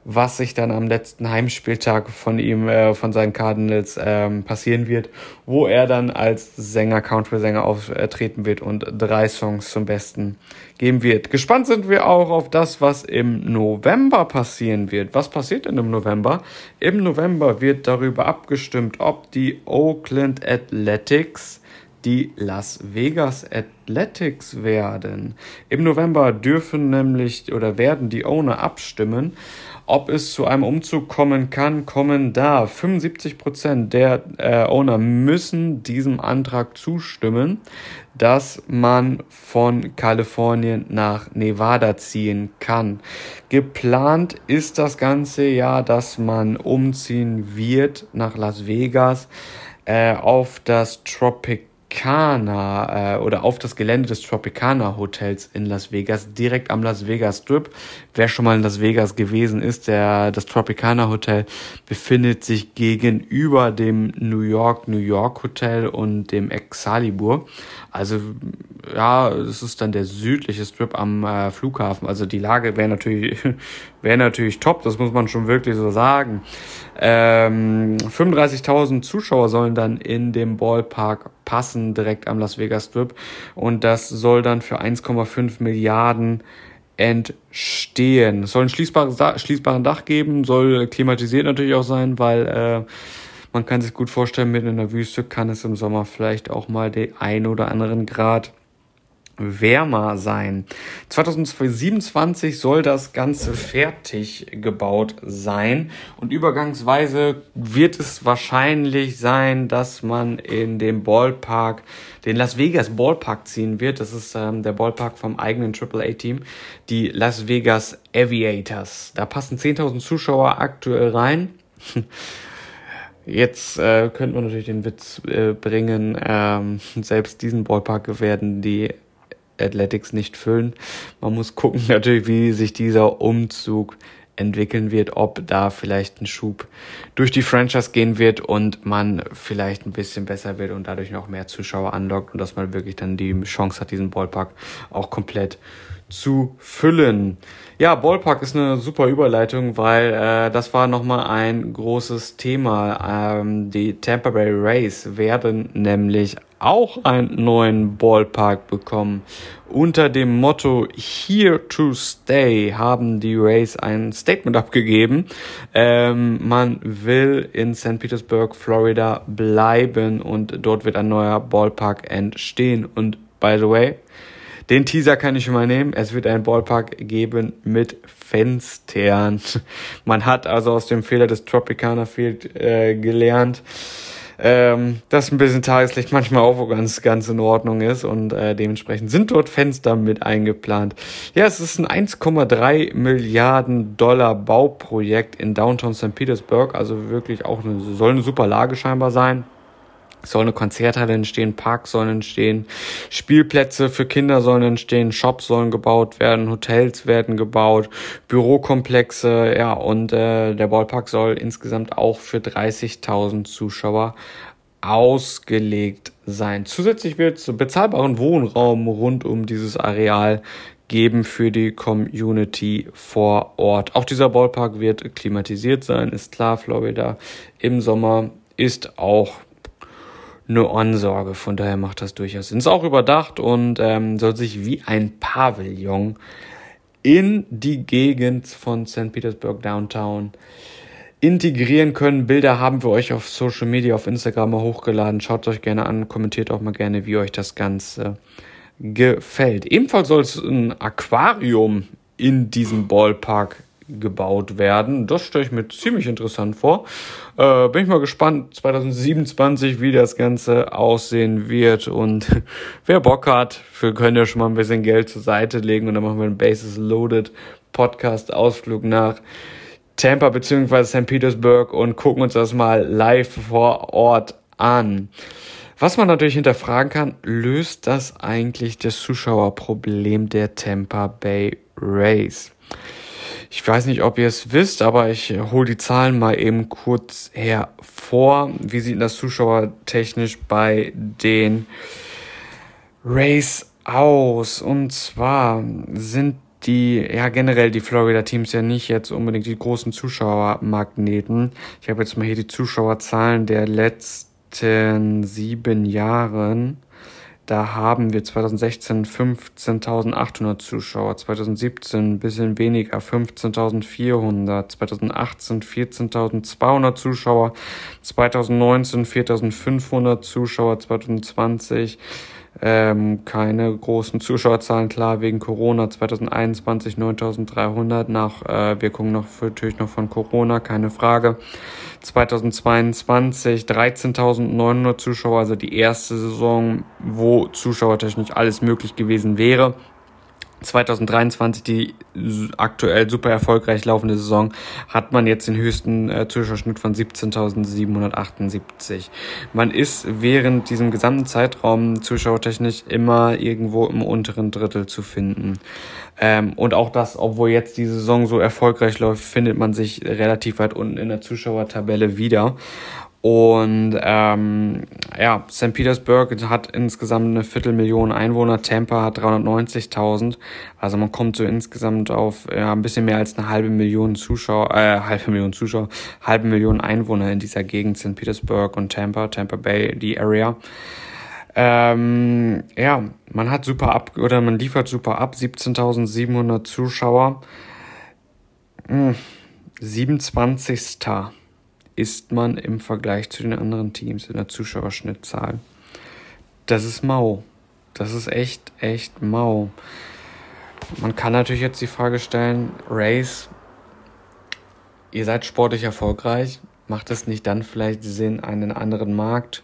Speaker 1: was sich dann am letzten Heimspieltag von ihm, äh, von seinen Cardinals ähm, passieren wird, wo er dann als Sänger, Country-Sänger auftreten wird und drei Songs zum Besten geben wird. Gespannt sind wir auch auf das, was im November passieren wird. Was passiert denn im November? Im November wird darüber abgestimmt, ob die Oakland Athletics die Las Vegas Athletics werden. Im November dürfen nämlich oder werden die Owner abstimmen, ob es zu einem Umzug kommen kann, kommen da. 75 Prozent der äh, Owner müssen diesem Antrag zustimmen, dass man von Kalifornien nach Nevada ziehen kann. Geplant ist das ganze Jahr, dass man umziehen wird nach Las Vegas äh, auf das Tropic Tropicana äh, oder auf das Gelände des Tropicana Hotels in Las Vegas, direkt am Las Vegas Strip. Wer schon mal in Las Vegas gewesen ist, der das Tropicana Hotel befindet sich gegenüber dem New York New York Hotel und dem Excalibur. Also ja, es ist dann der südliche Strip am äh, Flughafen. Also die Lage wäre natürlich wäre natürlich top, das muss man schon wirklich so sagen. Ähm, 35.000 Zuschauer sollen dann in dem Ballpark passen, direkt am Las Vegas Strip. Und das soll dann für 1,5 Milliarden entstehen. Es soll ein schließbares, schließbaren Dach geben, soll klimatisiert natürlich auch sein, weil äh, man kann sich gut vorstellen, mitten in der Wüste kann es im Sommer vielleicht auch mal den ein oder anderen Grad wärmer sein. 2027 soll das Ganze fertig gebaut sein und übergangsweise wird es wahrscheinlich sein, dass man in dem Ballpark, den Las Vegas Ballpark ziehen wird. Das ist ähm, der Ballpark vom eigenen AAA-Team, die Las Vegas Aviators. Da passen 10.000 Zuschauer aktuell rein. Jetzt äh, könnte man natürlich den Witz äh, bringen, ähm, selbst diesen Ballpark werden die Athletics nicht füllen. Man muss gucken natürlich, wie sich dieser Umzug entwickeln wird, ob da vielleicht ein Schub durch die Franchise gehen wird und man vielleicht ein bisschen besser wird und dadurch noch mehr Zuschauer anlockt und dass man wirklich dann die Chance hat, diesen Ballpark auch komplett zu füllen. Ja, Ballpark ist eine super Überleitung, weil äh, das war nochmal ein großes Thema. Ähm, die Tampa Bay Rays werden nämlich auch einen neuen Ballpark bekommen. Unter dem Motto Here to Stay haben die Rays ein Statement abgegeben. Ähm, man will in St. Petersburg, Florida bleiben und dort wird ein neuer Ballpark entstehen. Und by the way, den Teaser kann ich schon mal nehmen. Es wird einen Ballpark geben mit Fenstern. Man hat also aus dem Fehler des Tropicana Field äh, gelernt, ähm, dass ein bisschen Tageslicht manchmal auch ganz, ganz in Ordnung ist und äh, dementsprechend sind dort Fenster mit eingeplant. Ja, es ist ein 1,3 Milliarden Dollar Bauprojekt in Downtown St. Petersburg, also wirklich auch eine, soll eine super Lage scheinbar sein soll eine Konzerthalle entstehen, Parks sollen entstehen, Spielplätze für Kinder sollen entstehen, Shops sollen gebaut werden, Hotels werden gebaut, Bürokomplexe, ja, und äh, der Ballpark soll insgesamt auch für 30.000 Zuschauer ausgelegt sein. Zusätzlich wird es bezahlbaren Wohnraum rund um dieses Areal geben für die Community vor Ort. Auch dieser Ballpark wird klimatisiert sein, ist klar, Florida im Sommer ist auch eine Ansorge. Von daher macht das durchaus Sinn. Ist auch überdacht und ähm, soll sich wie ein Pavillon in die Gegend von St. Petersburg Downtown integrieren können. Bilder haben wir euch auf Social Media, auf Instagram mal hochgeladen. Schaut euch gerne an, kommentiert auch mal gerne, wie euch das Ganze gefällt. Ebenfalls soll es ein Aquarium in diesem Ballpark gebaut werden. Das stelle ich mir ziemlich interessant vor. Äh, bin ich mal gespannt 2027, wie das Ganze aussehen wird. Und wer Bock hat, wir können ja schon mal ein bisschen Geld zur Seite legen und dann machen wir einen Bases Loaded Podcast Ausflug nach Tampa bzw. St. Petersburg und gucken uns das mal live vor Ort an. Was man natürlich hinterfragen kann, löst das eigentlich das Zuschauerproblem der Tampa Bay Rays? Ich weiß nicht, ob ihr es wisst, aber ich hole die Zahlen mal eben kurz hervor. Wie sieht das zuschauertechnisch bei den Race aus? Und zwar sind die, ja generell die Florida-Teams ja nicht jetzt unbedingt die großen Zuschauermagneten. Ich habe jetzt mal hier die Zuschauerzahlen der letzten sieben Jahren. Da haben wir 2016 15.800 Zuschauer, 2017 ein bisschen weniger, 15.400, 2018 14.200 Zuschauer, 2019 4.500 Zuschauer, 2020 ähm, keine großen Zuschauerzahlen, klar, wegen Corona 2021 9300 nach äh, Wirkung noch natürlich noch von Corona, keine Frage. 2022 13.900 Zuschauer, also die erste Saison, wo zuschauertechnisch alles möglich gewesen wäre. 2023, die aktuell super erfolgreich laufende Saison, hat man jetzt den höchsten äh, Zuschauerschnitt von 17.778. Man ist während diesem gesamten Zeitraum zuschauertechnisch immer irgendwo im unteren Drittel zu finden. Ähm, und auch das, obwohl jetzt die Saison so erfolgreich läuft, findet man sich relativ weit unten in der Zuschauertabelle wieder. Und ähm, ja, St. Petersburg hat insgesamt eine Viertelmillion Einwohner, Tampa hat 390.000. Also man kommt so insgesamt auf ja, ein bisschen mehr als eine halbe Million Zuschauer, äh, halbe Million Zuschauer, halbe Million Einwohner in dieser Gegend, St. Petersburg und Tampa, Tampa Bay, die Area. Ähm, ja, man hat super ab, oder man liefert super ab, 17.700 Zuschauer. Hm, 27 ist man im Vergleich zu den anderen Teams in der Zuschauerschnittzahl. Das ist mau. Das ist echt, echt mau. Man kann natürlich jetzt die Frage stellen, Race, ihr seid sportlich erfolgreich, macht es nicht dann vielleicht Sinn, einen anderen Markt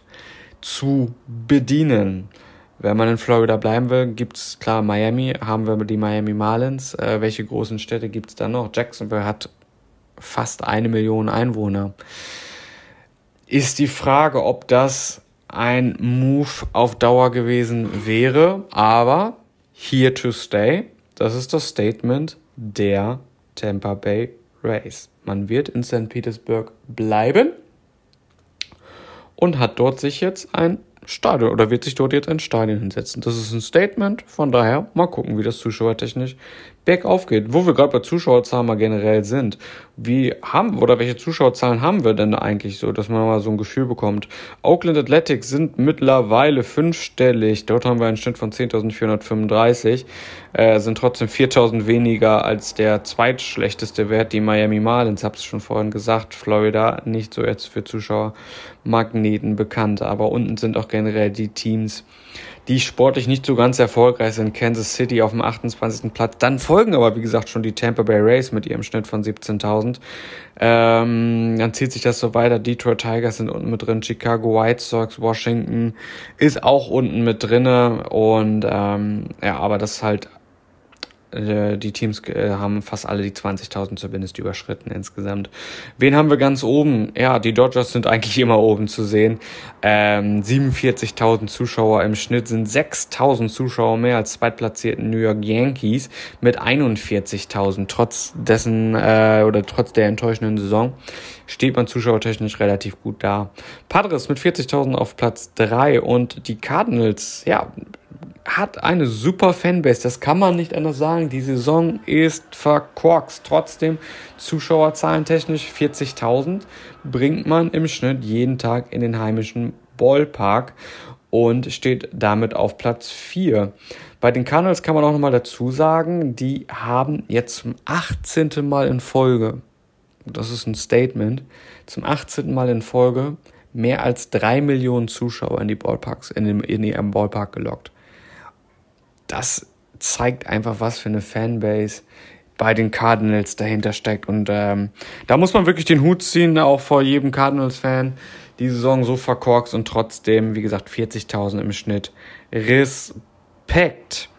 Speaker 1: zu bedienen? Wenn man in Florida bleiben will, gibt's klar Miami, haben wir die Miami Marlins. Äh, welche großen Städte gibt's da noch? Jacksonville hat fast eine Million Einwohner. Ist die Frage, ob das ein Move auf Dauer gewesen wäre, aber here to stay, das ist das Statement der Tampa Bay Rays. Man wird in St. Petersburg bleiben und hat dort sich jetzt ein Stadion oder wird sich dort jetzt ein Stadion hinsetzen. Das ist ein Statement, von daher mal gucken, wie das zuschauertechnisch bergauf geht. Wo wir gerade bei Zuschauerzahlen mal generell sind. Wie haben oder welche Zuschauerzahlen haben wir denn eigentlich so, dass man mal so ein Gefühl bekommt? Oakland Athletics sind mittlerweile fünfstellig. Dort haben wir einen Schnitt von 10.435. Äh, sind trotzdem 4.000 weniger als der zweitschlechteste Wert, die Miami Marlins. Hab's schon vorhin gesagt. Florida nicht so jetzt für Zuschauermagneten bekannt. Aber unten sind auch generell die Teams, die sportlich nicht so ganz erfolgreich sind. Kansas City auf dem 28. Platz. Dann folgen aber, wie gesagt, schon die Tampa Bay Rays mit ihrem Schnitt von 17.000. Ähm, dann zieht sich das so weiter. Detroit Tigers sind unten mit drin. Chicago White Sox, Washington ist auch unten mit drinne. Und ähm, ja, aber das ist halt die Teams äh, haben fast alle die 20.000 zumindest überschritten insgesamt. Wen haben wir ganz oben? Ja, die Dodgers sind eigentlich immer oben zu sehen. Ähm, 47.000 Zuschauer im Schnitt sind 6.000 Zuschauer mehr als zweitplatzierten New York Yankees mit 41.000. Trotz dessen äh, oder trotz der enttäuschenden Saison steht man zuschauertechnisch relativ gut da. Padres mit 40.000 auf Platz 3 und die Cardinals, ja, hat eine super Fanbase, das kann man nicht anders sagen. Die Saison ist verkorkst. Trotzdem, Zuschauerzahlen technisch 40.000 bringt man im Schnitt jeden Tag in den heimischen Ballpark und steht damit auf Platz 4. Bei den Cardinals kann man auch nochmal dazu sagen, die haben jetzt zum 18. Mal in Folge, das ist ein Statement, zum 18. Mal in Folge mehr als drei Millionen Zuschauer in die Ballparks, in, den, in ihrem Ballpark gelockt das zeigt einfach, was für eine Fanbase bei den Cardinals dahinter steckt. Und ähm, da muss man wirklich den Hut ziehen, auch vor jedem Cardinals-Fan. Die Saison so verkorkst und trotzdem, wie gesagt, 40.000 im Schnitt. Respekt.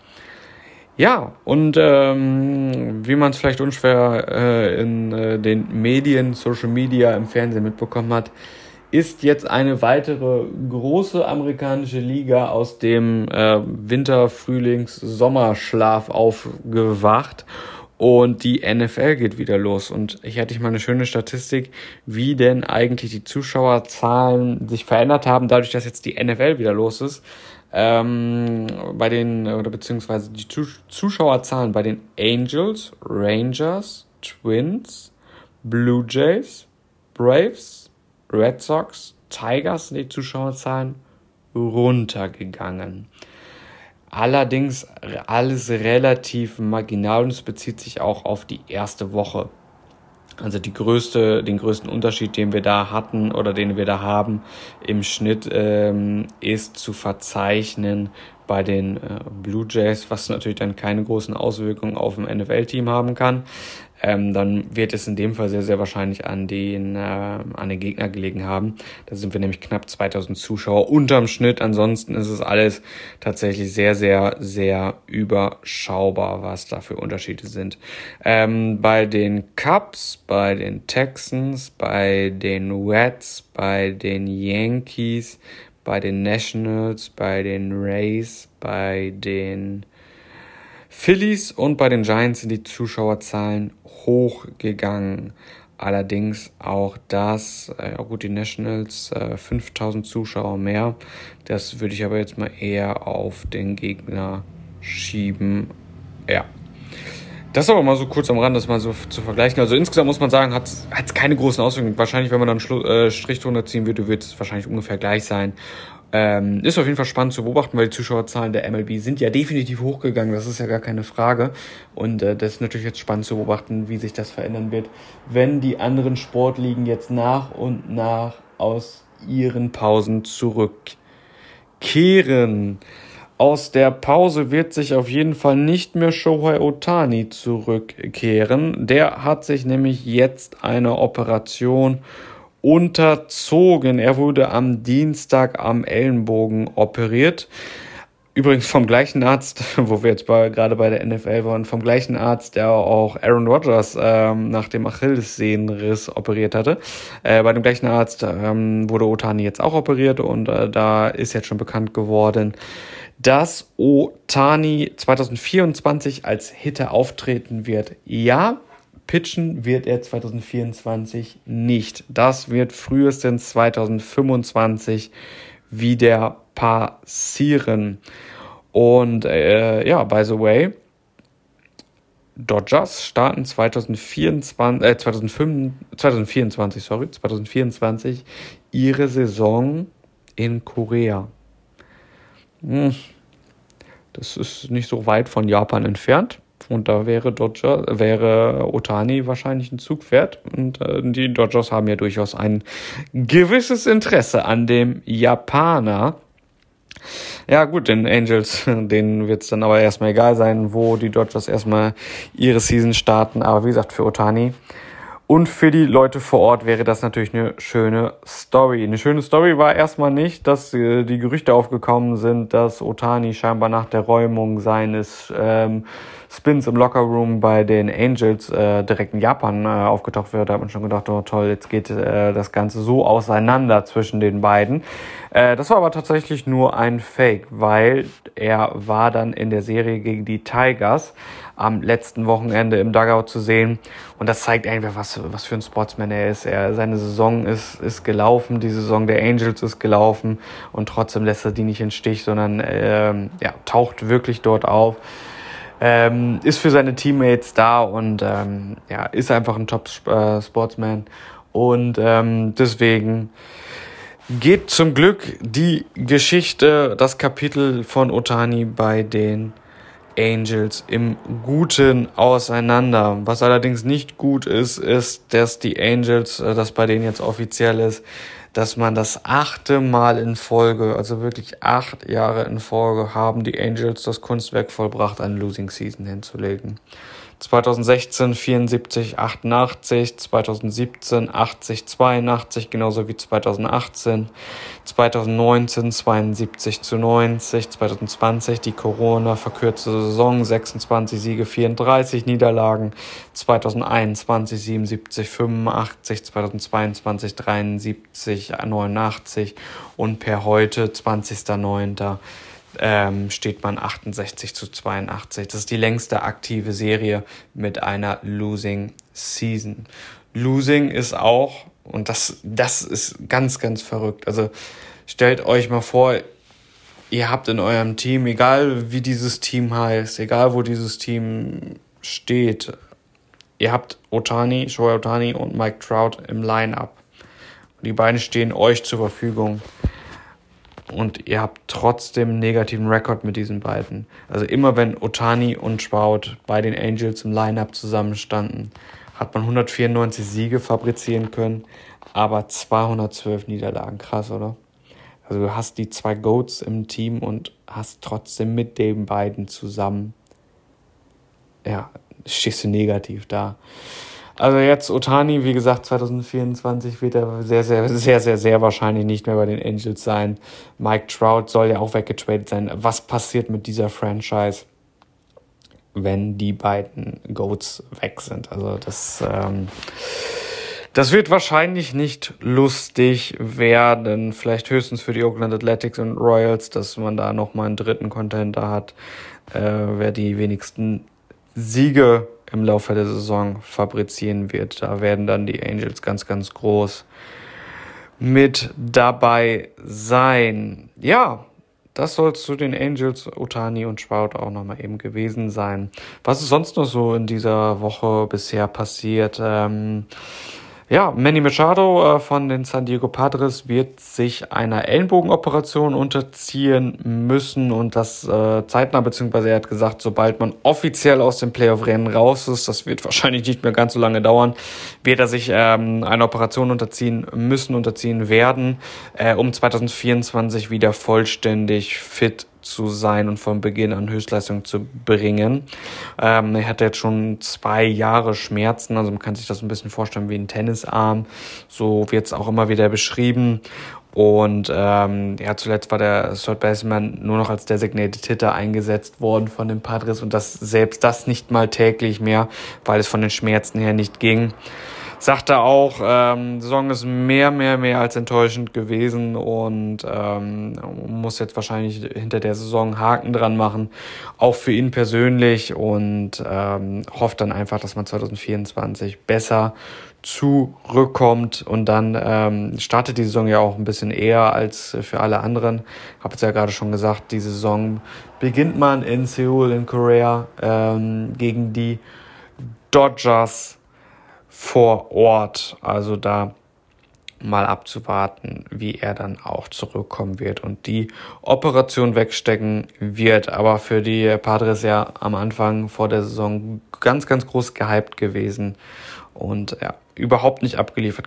Speaker 1: Ja, und ähm, wie man es vielleicht unschwer äh, in äh, den Medien, Social Media, im Fernsehen mitbekommen hat, ist jetzt eine weitere große amerikanische Liga aus dem äh, Winter-, Frühlings-, Sommerschlaf aufgewacht und die NFL geht wieder los. Und ich hatte mal eine schöne Statistik, wie denn eigentlich die Zuschauerzahlen sich verändert haben, dadurch, dass jetzt die NFL wieder los ist. Ähm, bei den, oder beziehungsweise die Zuschauerzahlen bei den Angels, Rangers, Twins, Blue Jays, Braves, Red Sox, Tigers sind die Zuschauerzahlen runtergegangen. Allerdings alles relativ marginal und es bezieht sich auch auf die erste Woche. Also die größte, den größten Unterschied, den wir da hatten oder den wir da haben im Schnitt, ähm, ist zu verzeichnen bei den äh, Blue Jays, was natürlich dann keine großen Auswirkungen auf ein NFL-Team haben kann ähm, dann wird es in dem Fall sehr, sehr wahrscheinlich an den, äh, an den Gegner gelegen haben. Da sind wir nämlich knapp 2000 Zuschauer unterm Schnitt. Ansonsten ist es alles tatsächlich sehr, sehr, sehr überschaubar, was da für Unterschiede sind. Ähm, bei den Cubs, bei den Texans, bei den Reds, bei den Yankees, bei den Nationals, bei den Rays, bei den Phillies und bei den Giants sind die Zuschauerzahlen hochgegangen. Allerdings auch das, äh, gut, die Nationals, äh, 5000 Zuschauer mehr. Das würde ich aber jetzt mal eher auf den Gegner schieben. Ja. Das aber mal so kurz am Rand, das mal so zu vergleichen. Also insgesamt muss man sagen, hat es keine großen Auswirkungen. Wahrscheinlich, wenn man dann einen äh, Strich drunter ziehen würde, wird es wahrscheinlich ungefähr gleich sein. Ähm, ist auf jeden Fall spannend zu beobachten, weil die Zuschauerzahlen der MLB sind ja definitiv hochgegangen, das ist ja gar keine Frage. Und äh, das ist natürlich jetzt spannend zu beobachten, wie sich das verändern wird, wenn die anderen Sportligen jetzt nach und nach aus ihren Pausen zurückkehren. Aus der Pause wird sich auf jeden Fall nicht mehr Shohei Otani zurückkehren. Der hat sich nämlich jetzt eine Operation unterzogen. Er wurde am Dienstag am Ellenbogen operiert. Übrigens vom gleichen Arzt, wo wir jetzt bei, gerade bei der NFL waren, vom gleichen Arzt, der auch Aaron Rodgers ähm, nach dem Achillessehnenriss operiert hatte. Äh, bei dem gleichen Arzt ähm, wurde Otani jetzt auch operiert und äh, da ist jetzt schon bekannt geworden, dass Otani 2024 als Hitter auftreten wird. Ja, Pitchen wird er 2024 nicht. Das wird frühestens 2025 wieder passieren. Und äh, ja, by the way, Dodgers starten 2024, äh, 2005, 2024, sorry, 2024 ihre Saison in Korea. Hm. Das ist nicht so weit von Japan entfernt. Und da wäre Dodger, wäre Otani wahrscheinlich ein Zugpferd. Und äh, die Dodgers haben ja durchaus ein gewisses Interesse an dem Japaner. Ja, gut, den Angels, denen wird es dann aber erstmal egal sein, wo die Dodgers erstmal ihre Season starten. Aber wie gesagt, für Otani und für die Leute vor Ort wäre das natürlich eine schöne Story. Eine schöne Story war erstmal nicht, dass äh, die Gerüchte aufgekommen sind, dass Otani scheinbar nach der Räumung seines ähm, Spins im Lockerroom bei den Angels äh, direkt in Japan äh, aufgetaucht wird. Da hat man schon gedacht, oh toll, jetzt geht äh, das Ganze so auseinander zwischen den beiden. Äh, das war aber tatsächlich nur ein Fake, weil er war dann in der Serie gegen die Tigers am letzten Wochenende im Dugout zu sehen. Und das zeigt einfach, was, was für ein Sportsman er ist. Er, seine Saison ist, ist gelaufen, die Saison der Angels ist gelaufen und trotzdem lässt er die nicht in Stich, sondern ähm, ja, taucht wirklich dort auf. Ähm, ist für seine Teammates da und ähm, ja, ist einfach ein Top-Sportsman. Und ähm, deswegen geht zum Glück die Geschichte, das Kapitel von Otani bei den Angels im Guten auseinander. Was allerdings nicht gut ist, ist, dass die Angels, äh, das bei denen jetzt offiziell ist, dass man das achte Mal in Folge, also wirklich acht Jahre in Folge, haben die Angels das Kunstwerk vollbracht, eine Losing Season hinzulegen. 2016 74, 88, 2017 80, 82, genauso wie 2018, 2019 72 zu 90, 2020 die Corona verkürzte Saison, 26 Siege, 34 Niederlagen, 2021 77, 85, 2022 73, 89 und per heute 20.09 ähm, steht man 68 zu 82. Das ist die längste aktive Serie mit einer Losing Season. Losing ist auch, und das, das ist ganz, ganz verrückt. Also stellt euch mal vor, ihr habt in eurem Team, egal wie dieses Team heißt, egal wo dieses Team steht, ihr habt Otani, Shohei Otani und Mike Trout im Line-Up. Die beiden stehen euch zur Verfügung. Und ihr habt trotzdem einen negativen Rekord mit diesen beiden. Also immer wenn Otani und Trout bei den Angels im Line-Up zusammenstanden, hat man 194 Siege fabrizieren können, aber 212 Niederlagen. Krass, oder? Also du hast die zwei Goats im Team und hast trotzdem mit den beiden zusammen, ja, stehst du negativ da. Also jetzt Otani, wie gesagt, 2024 wird er sehr, sehr, sehr, sehr, sehr wahrscheinlich nicht mehr bei den Angels sein. Mike Trout soll ja auch weggetradet sein. Was passiert mit dieser Franchise, wenn die beiden Goats weg sind? Also das, ähm, das wird wahrscheinlich nicht lustig werden. Vielleicht höchstens für die Oakland Athletics und Royals, dass man da nochmal einen dritten Contender hat, äh, wer die wenigsten Siege im Laufe der Saison fabrizieren wird. Da werden dann die Angels ganz, ganz groß mit dabei sein. Ja, das soll zu den Angels, Otani und Sprout auch nochmal eben gewesen sein. Was ist sonst noch so in dieser Woche bisher passiert? Ähm, ja, Manny Machado äh, von den San Diego Padres wird sich einer Ellenbogenoperation unterziehen müssen und das äh, zeitnah, beziehungsweise er hat gesagt, sobald man offiziell aus dem Playoff-Rennen raus ist, das wird wahrscheinlich nicht mehr ganz so lange dauern, wird er sich ähm, einer Operation unterziehen müssen, unterziehen werden, äh, um 2024 wieder vollständig fit zu sein und von Beginn an Höchstleistung zu bringen. Ähm, er hatte jetzt schon zwei Jahre Schmerzen, also man kann sich das ein bisschen vorstellen wie ein Tennisarm. So wird es auch immer wieder beschrieben. Und ähm, ja, zuletzt war der Third Baseman nur noch als Designated Hitter eingesetzt worden von den Padres und das selbst das nicht mal täglich mehr, weil es von den Schmerzen her nicht ging sagte auch, ähm, die Saison ist mehr, mehr, mehr als enttäuschend gewesen und ähm, muss jetzt wahrscheinlich hinter der Saison Haken dran machen, auch für ihn persönlich und ähm, hofft dann einfach, dass man 2024 besser zurückkommt und dann ähm, startet die Saison ja auch ein bisschen eher als für alle anderen. Habe es ja gerade schon gesagt, die Saison beginnt man in Seoul in Korea ähm, gegen die Dodgers vor Ort. Also da mal abzuwarten, wie er dann auch zurückkommen wird und die Operation wegstecken wird. Aber für die Padres ja am Anfang vor der Saison ganz, ganz groß gehypt gewesen und ja, überhaupt nicht abgeliefert,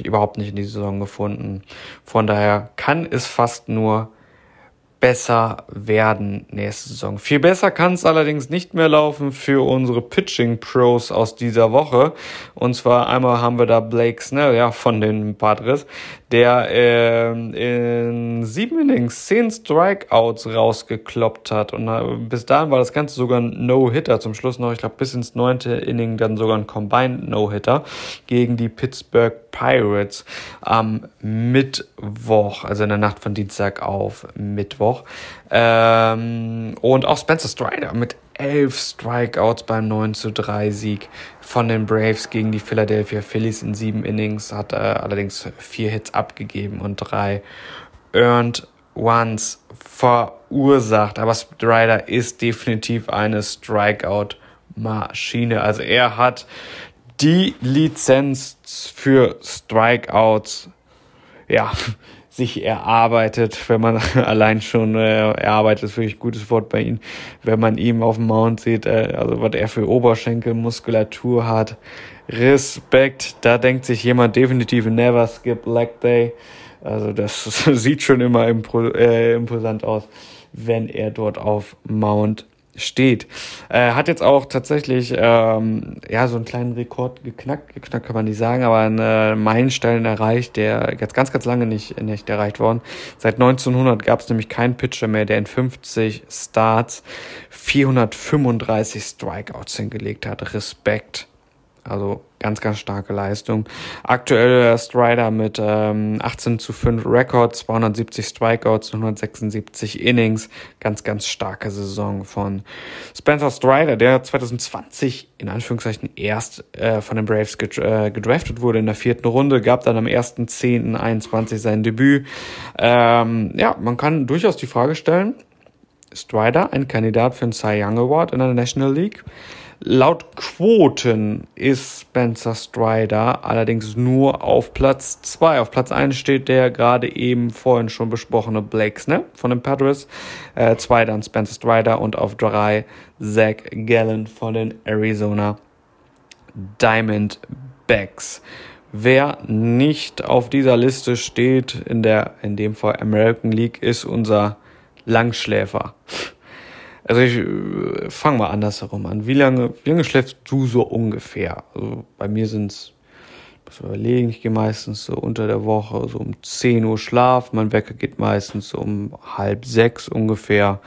Speaker 1: überhaupt nicht in die Saison gefunden. Von daher kann es fast nur besser werden nächste Saison. Viel besser kann es allerdings nicht mehr laufen für unsere Pitching Pros aus dieser Woche. Und zwar einmal haben wir da Blake Snell, ja, von den Padres, der äh, in sieben Innings zehn Strikeouts rausgekloppt hat. Und äh, bis dahin war das Ganze sogar ein No-Hitter. Zum Schluss noch, ich glaube, bis ins neunte Inning dann sogar ein Combined No-Hitter gegen die Pittsburgh Pirates am Mittwoch, also in der Nacht von Dienstag auf Mittwoch. Ähm, und auch Spencer Strider mit elf Strikeouts beim 9 zu 3 Sieg von den Braves gegen die Philadelphia Phillies in sieben Innings, hat äh, allerdings vier Hits abgegeben und drei Earned Ones verursacht. Aber Strider ist definitiv eine Strikeout-Maschine. Also er hat die Lizenz für Strikeouts, ja, sich erarbeitet, wenn man allein schon äh, erarbeitet, ist wirklich ein gutes Wort bei ihm, wenn man ihm auf dem Mount sieht, äh, also was er für Oberschenkelmuskulatur hat. Respekt, da denkt sich jemand definitiv never skip leg day. Also das sieht schon immer äh, imposant aus, wenn er dort auf Mount steht. Äh, hat jetzt auch tatsächlich ähm, ja so einen kleinen Rekord geknackt, geknackt kann man nicht sagen, aber einen Meilenstein erreicht, der jetzt ganz, ganz lange nicht, nicht erreicht worden. Seit 1900 gab es nämlich keinen Pitcher mehr, der in 50 Starts 435 Strikeouts hingelegt hat. Respekt. Also ganz, ganz starke Leistung. Aktuell Strider mit ähm, 18 zu 5 Records, 270 Strikeouts, 176 Innings. Ganz, ganz starke Saison von Spencer Strider, der 2020 in Anführungszeichen erst äh, von den Braves äh, gedraftet wurde in der vierten Runde, gab dann am 1.10.21 sein Debüt. Ähm, ja, man kann durchaus die Frage stellen, Strider ein Kandidat für einen Cy Young Award in der National League? Laut Quoten ist Spencer Strider allerdings nur auf Platz 2. Auf Platz 1 steht der gerade eben vorhin schon besprochene Blake Snap von den Padres. Äh, zwei dann Spencer Strider und auf 3 Zach Gallen von den Arizona Diamondbacks. Wer nicht auf dieser Liste steht, in der, in dem Fall American League, ist unser Langschläfer. Also ich äh, fange mal andersherum an. Wie lange, wie lange schläfst du so ungefähr? Also bei mir sind's, muss überlegen, ich gehe meistens so unter der Woche so um 10 Uhr Schlaf. Mein Wecker geht meistens so um halb sechs ungefähr.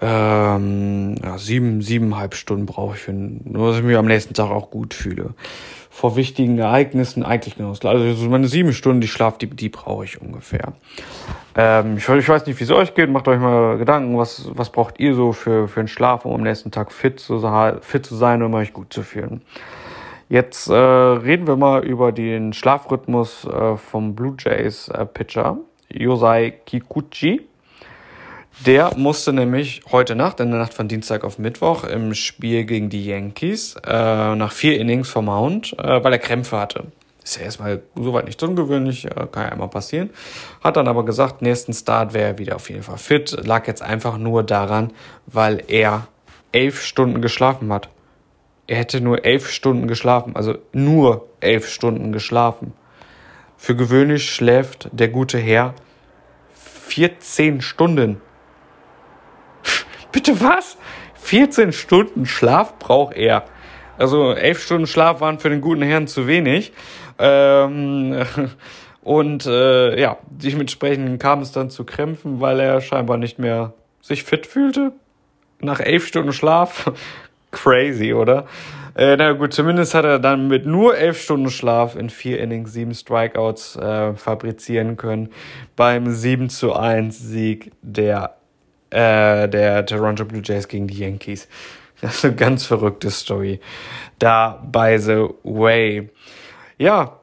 Speaker 1: Ähm, ja, sieben, siebeneinhalb Stunden brauche ich, für, nur dass ich mich am nächsten Tag auch gut fühle. Vor wichtigen Ereignissen eigentlich genau das. Also meine sieben Stunden, die Schlaf, die, die brauche ich ungefähr. Ähm, ich, ich, weiß nicht, wie es euch geht. Macht euch mal Gedanken, was, was braucht ihr so für, für einen Schlaf, um am nächsten Tag fit zu, fit zu sein und um euch gut zu fühlen. Jetzt äh, reden wir mal über den Schlafrhythmus äh, vom Blue Jays äh, Pitcher Yosai Kikuchi. Der musste nämlich heute Nacht, in der Nacht von Dienstag auf Mittwoch, im Spiel gegen die Yankees äh, nach vier Innings vom Mount, äh, weil er Krämpfe hatte. Ist ja erstmal soweit nicht ungewöhnlich, äh, kann ja immer passieren. Hat dann aber gesagt, nächsten Start wäre er wieder auf jeden Fall fit. Lag jetzt einfach nur daran, weil er elf Stunden geschlafen hat. Er hätte nur elf Stunden geschlafen, also nur elf Stunden geschlafen. Für gewöhnlich schläft der gute Herr 14 Stunden. Bitte was? 14 Stunden Schlaf braucht er. Also elf Stunden Schlaf waren für den guten Herrn zu wenig. Ähm, und äh, ja, dementsprechend kam es dann zu Krämpfen, weil er scheinbar nicht mehr sich fit fühlte. Nach elf Stunden Schlaf. Crazy, oder? Äh, na gut, zumindest hat er dann mit nur elf Stunden Schlaf in vier Innings sieben Strikeouts äh, fabrizieren können beim 7 zu 1 Sieg der, äh, der Toronto Blue Jays gegen die Yankees. Das ist eine ganz verrückte Story. Da, by the way. Ja,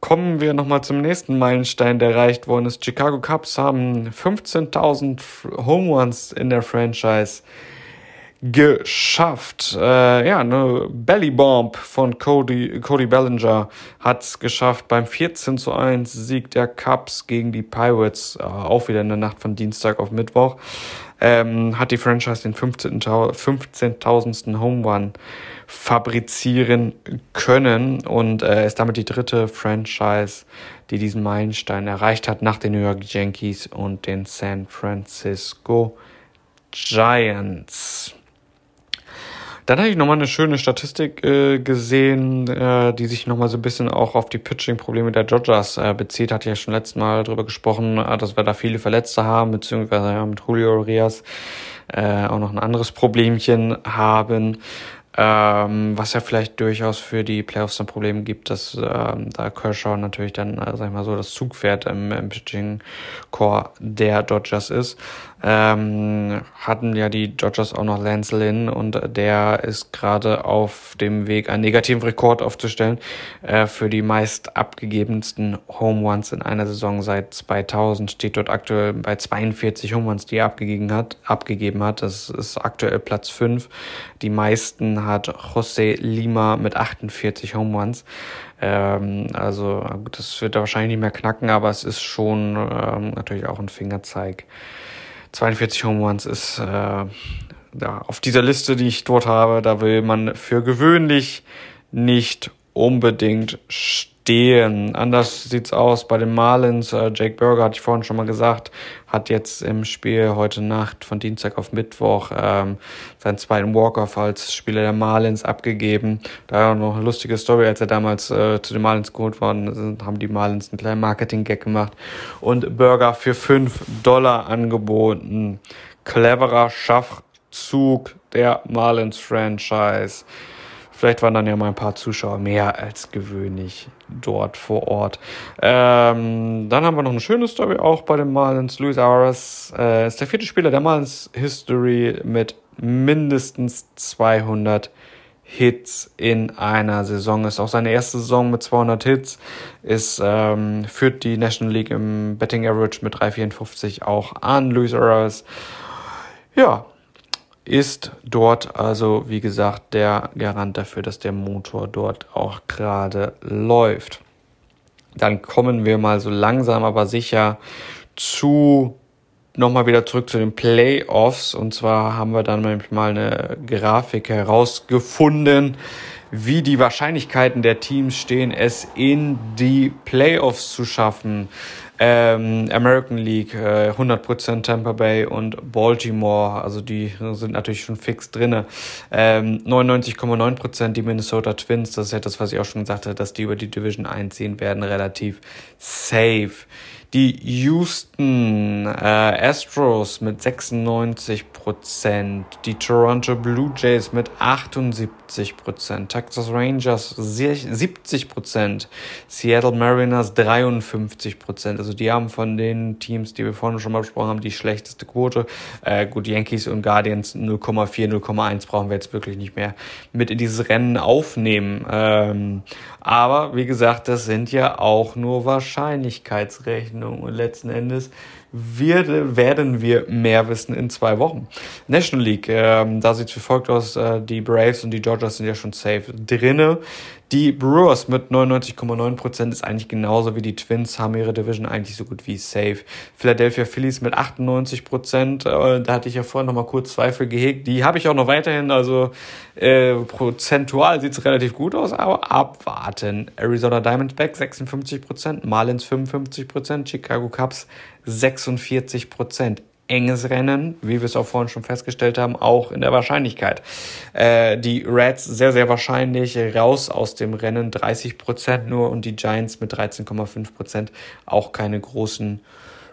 Speaker 1: kommen wir nochmal zum nächsten Meilenstein, der erreicht worden ist. Chicago Cubs haben 15.000 Home Runs in der Franchise geschafft. Äh, ja, eine Belly Bomb von Cody, Cody Bellinger hat's geschafft beim 14 zu 1 Sieg der Cubs gegen die Pirates, äh, auch wieder in der Nacht von Dienstag auf Mittwoch. Ähm, hat die Franchise den 15.000. 15 Home Run fabrizieren können und äh, ist damit die dritte Franchise, die diesen Meilenstein erreicht hat, nach den New York Yankees und den San Francisco Giants. Dann habe ich nochmal eine schöne Statistik äh, gesehen, äh, die sich nochmal so ein bisschen auch auf die Pitching-Probleme der Dodgers äh, bezieht. Hatte ja schon letztes Mal drüber gesprochen, äh, dass wir da viele Verletzte haben, beziehungsweise ja, mit Julio Urias äh, auch noch ein anderes Problemchen haben. Ähm, was ja vielleicht durchaus für die Playoffs ein Problem gibt, dass ähm, da Kershaw natürlich dann, äh, sag ich mal so, das Zugpferd im, im Pitching-Core der Dodgers ist. Ähm, hatten ja die Dodgers auch noch Lance Lynn und der ist gerade auf dem Weg, einen negativen Rekord aufzustellen äh, für die meist abgegebensten Home Runs in einer Saison seit 2000. Steht dort aktuell bei 42 Home Runs, die er abgegeben hat. Abgegeben hat. Das ist aktuell Platz 5. Die meisten hat José Lima mit 48 Home Runs. Ähm, also das wird er wahrscheinlich nicht mehr knacken, aber es ist schon ähm, natürlich auch ein Fingerzeig. 42 Home Runs ist äh, ja, auf dieser Liste, die ich dort habe, da will man für gewöhnlich nicht unbedingt stehen. Anders sieht's aus bei den Marlins. Äh, Jake Berger, hatte ich vorhin schon mal gesagt, hat jetzt im Spiel heute Nacht von Dienstag auf Mittwoch ähm, seinen zweiten Walk-Off als Spieler der Marlins abgegeben. Da noch eine lustige Story, als er damals äh, zu den Marlins geholt worden ist, haben die Marlins einen kleinen Marketing-Gag gemacht und Burger für 5 Dollar angeboten. Cleverer Schachzug der Marlins-Franchise. Vielleicht waren dann ja mal ein paar Zuschauer mehr als gewöhnlich dort vor Ort. Ähm, dann haben wir noch eine schöne Story auch bei den Marlins. Luis Arias äh, ist der vierte Spieler der Marlins History mit mindestens 200 Hits in einer Saison. Ist auch seine erste Saison mit 200 Hits. Ist, ähm, führt die National League im Betting Average mit 3,54 auch an. Luis Arias. Ja, ist dort also, wie gesagt, der Garant dafür, dass der Motor dort auch gerade läuft. Dann kommen wir mal so langsam, aber sicher zu nochmal wieder zurück zu den Playoffs. Und zwar haben wir dann mal eine Grafik herausgefunden, wie die Wahrscheinlichkeiten der Teams stehen, es in die Playoffs zu schaffen. Ähm, American League, äh, 100% Tampa Bay und Baltimore, also die sind natürlich schon fix drinne. Ähm, 99,9% die Minnesota Twins, das ist ja das, was ich auch schon gesagt habe, dass die über die Division einziehen werden, relativ safe. Die Houston äh, Astros mit 96 Prozent, die Toronto Blue Jays mit 78 Prozent, Texas Rangers 70 Prozent, Seattle Mariners 53 Prozent. Also die haben von den Teams, die wir vorhin schon mal besprochen haben, die schlechteste Quote. Äh, gut, Yankees und Guardians 0,4, 0,1 brauchen wir jetzt wirklich nicht mehr mit in dieses Rennen aufnehmen. Ähm, aber wie gesagt, das sind ja auch nur Wahrscheinlichkeitsrechnungen und letzten Endes wird, werden wir mehr wissen in zwei Wochen. National League, ähm, da sieht es wie folgt aus, äh, die Braves und die Dodgers sind ja schon safe drinne. Die Brewers mit 99,9% ist eigentlich genauso wie die Twins, haben ihre Division eigentlich so gut wie safe. Philadelphia Phillies mit 98%, äh, da hatte ich ja vorhin nochmal kurz Zweifel gehegt. Die habe ich auch noch weiterhin, also äh, prozentual sieht es relativ gut aus, aber abwarten. Arizona Diamondbacks 56%, Marlins 55%, Chicago Cubs 46% enges Rennen, wie wir es auch vorhin schon festgestellt haben, auch in der Wahrscheinlichkeit. Äh, die Reds sehr, sehr wahrscheinlich raus aus dem Rennen, 30 Prozent nur und die Giants mit 13,5 Prozent auch keine großen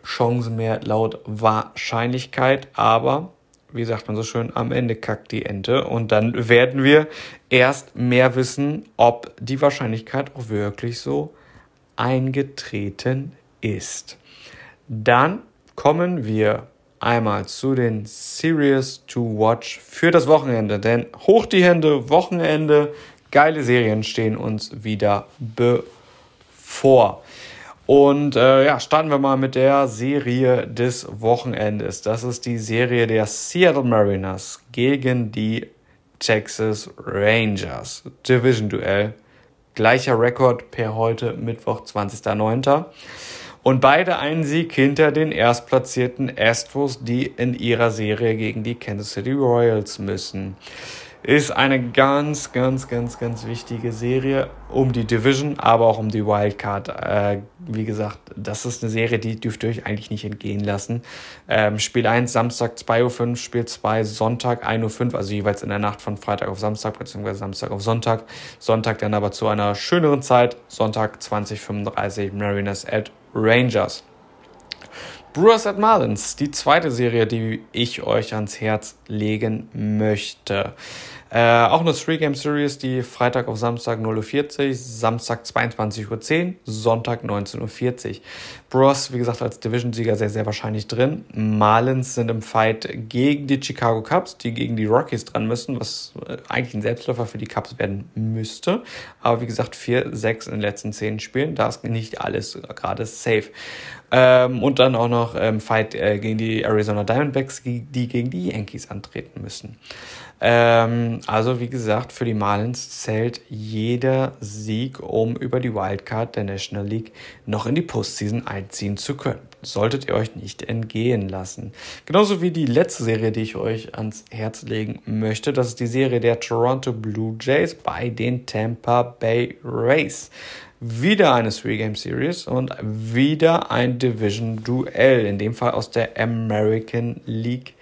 Speaker 1: Chancen mehr laut Wahrscheinlichkeit, aber wie sagt man so schön, am Ende kackt die Ente und dann werden wir erst mehr wissen, ob die Wahrscheinlichkeit auch wirklich so eingetreten ist. Dann kommen wir einmal zu den Series to Watch für das Wochenende. Denn hoch die Hände, Wochenende, geile Serien stehen uns wieder bevor. Und äh, ja, starten wir mal mit der Serie des Wochenendes. Das ist die Serie der Seattle Mariners gegen die Texas Rangers. Division Duell. Gleicher Rekord per heute, Mittwoch, 20.09. Und beide einen Sieg hinter den erstplatzierten Astros, die in ihrer Serie gegen die Kansas City Royals müssen. Ist eine ganz, ganz, ganz, ganz wichtige Serie um die Division, aber auch um die Wildcard. Äh, wie gesagt, das ist eine Serie, die dürft ihr euch eigentlich nicht entgehen lassen. Ähm, Spiel 1 Samstag 2.05 Uhr, Spiel 2 Sonntag 1.05 Uhr, also jeweils in der Nacht von Freitag auf Samstag bzw. Samstag auf Sonntag. Sonntag dann aber zu einer schöneren Zeit, Sonntag 2035 Mariners at Rangers. Brewers at Marlins, die zweite Serie, die ich euch ans Herz legen möchte. Äh, auch eine Three-Game-Series, die Freitag auf Samstag 0.40 Uhr, Samstag 22.10 Uhr, Sonntag 19.40 Uhr. Bros, wie gesagt, als Division-Sieger sehr, sehr wahrscheinlich drin. Marlins sind im Fight gegen die Chicago Cubs, die gegen die Rockies dran müssen, was äh, eigentlich ein Selbstläufer für die Cubs werden müsste. Aber wie gesagt, 4-6 in den letzten 10 Spielen, da ist nicht alles gerade safe. Ähm, und dann auch noch ähm, Fight äh, gegen die Arizona Diamondbacks, die gegen die Yankees antreten müssen. Ähm, also wie gesagt, für die Marlins zählt jeder Sieg, um über die Wildcard der National League noch in die Postseason einziehen zu können. Solltet ihr euch nicht entgehen lassen. Genauso wie die letzte Serie, die ich euch ans Herz legen möchte. Das ist die Serie der Toronto Blue Jays bei den Tampa Bay Rays. Wieder eine Three-Game-Series und wieder ein Division-Duell, in dem Fall aus der American League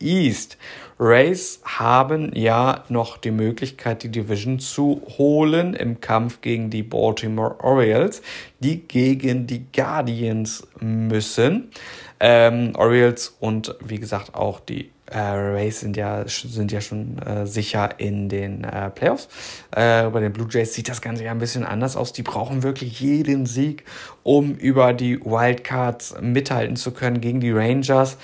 Speaker 1: East. Rays haben ja noch die Möglichkeit, die Division zu holen im Kampf gegen die Baltimore Orioles, die gegen die Guardians müssen. Ähm, Orioles und wie gesagt auch die äh, Rays sind ja, sind ja schon äh, sicher in den äh, Playoffs. Äh, bei den Blue Jays sieht das Ganze ja ein bisschen anders aus. Die brauchen wirklich jeden Sieg, um über die Wildcards mithalten zu können gegen die Rangers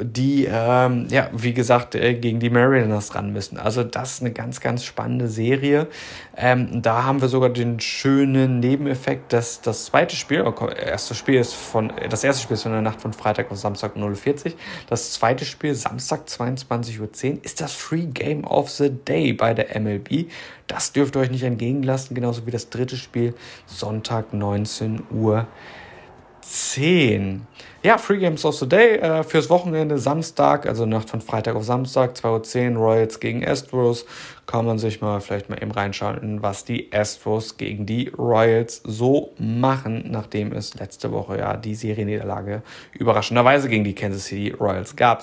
Speaker 1: die, ähm, ja, wie gesagt, äh, gegen die Mariners ran müssen. Also das ist eine ganz, ganz spannende Serie. Ähm, da haben wir sogar den schönen Nebeneffekt, dass das zweite Spiel, oh, erste Spiel ist von, das erste Spiel ist von der Nacht von Freitag auf Samstag 0.40 Das zweite Spiel, Samstag 22.10 Uhr, ist das Free Game of the Day bei der MLB. Das dürft ihr euch nicht entgegenlassen, genauso wie das dritte Spiel, Sonntag 19 Uhr. 10. Ja, Free Games of the Day äh, fürs Wochenende, Samstag, also Nacht von Freitag auf Samstag, 2.10 Uhr, Royals gegen Astros. Kann man sich mal vielleicht mal eben reinschauen, was die Astros gegen die Royals so machen, nachdem es letzte Woche ja die Serienniederlage überraschenderweise gegen die Kansas City Royals gab.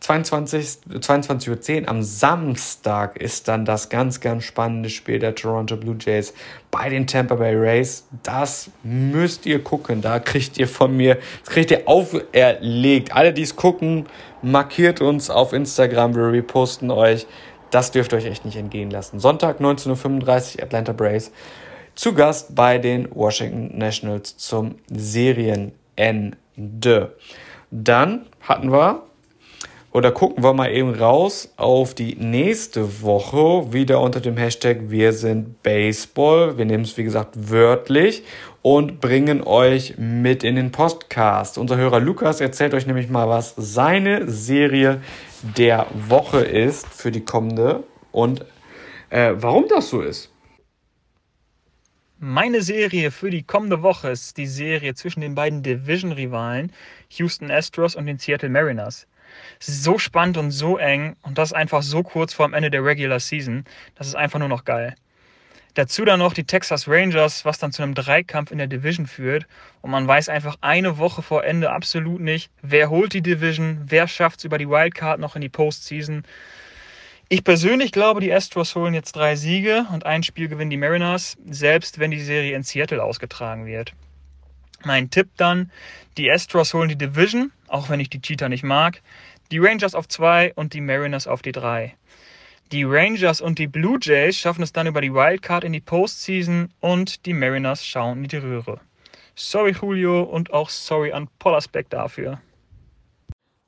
Speaker 1: 22, 22.10 Uhr am Samstag ist dann das ganz, ganz spannende Spiel der Toronto Blue Jays bei den Tampa Bay Rays. Das müsst ihr gucken. Da kriegt ihr von mir, das kriegt ihr auferlegt. Alle, die es gucken, markiert uns auf Instagram. Wir reposten euch. Das dürft ihr euch echt nicht entgehen lassen. Sonntag 19.35 Uhr Atlanta Braves. Zu Gast bei den Washington Nationals zum Serienende. Dann hatten wir oder gucken wir mal eben raus auf die nächste Woche, wieder unter dem Hashtag Wir sind Baseball. Wir nehmen es, wie gesagt, wörtlich und bringen euch mit in den Podcast. Unser Hörer Lukas erzählt euch nämlich mal, was seine Serie der Woche ist für die kommende und äh, warum das so ist.
Speaker 3: Meine Serie für die kommende Woche ist die Serie zwischen den beiden Division-Rivalen Houston Astros und den Seattle Mariners. So spannend und so eng und das einfach so kurz vor dem Ende der Regular Season. Das ist einfach nur noch geil. Dazu dann noch die Texas Rangers, was dann zu einem Dreikampf in der Division führt. Und man weiß einfach eine Woche vor Ende absolut nicht, wer holt die Division, wer schafft es über die Wildcard noch in die Postseason. Ich persönlich glaube, die Astros holen jetzt drei Siege und ein Spiel gewinnen die Mariners, selbst wenn die Serie in Seattle ausgetragen wird. Mein Tipp dann, die Astros holen die Division, auch wenn ich die Cheater nicht mag die Rangers auf 2 und die Mariners auf die 3. Die Rangers und die Blue Jays schaffen es dann über die Wildcard in die Postseason und die Mariners schauen in die Röhre. Sorry Julio und auch sorry an Pollersbeck dafür.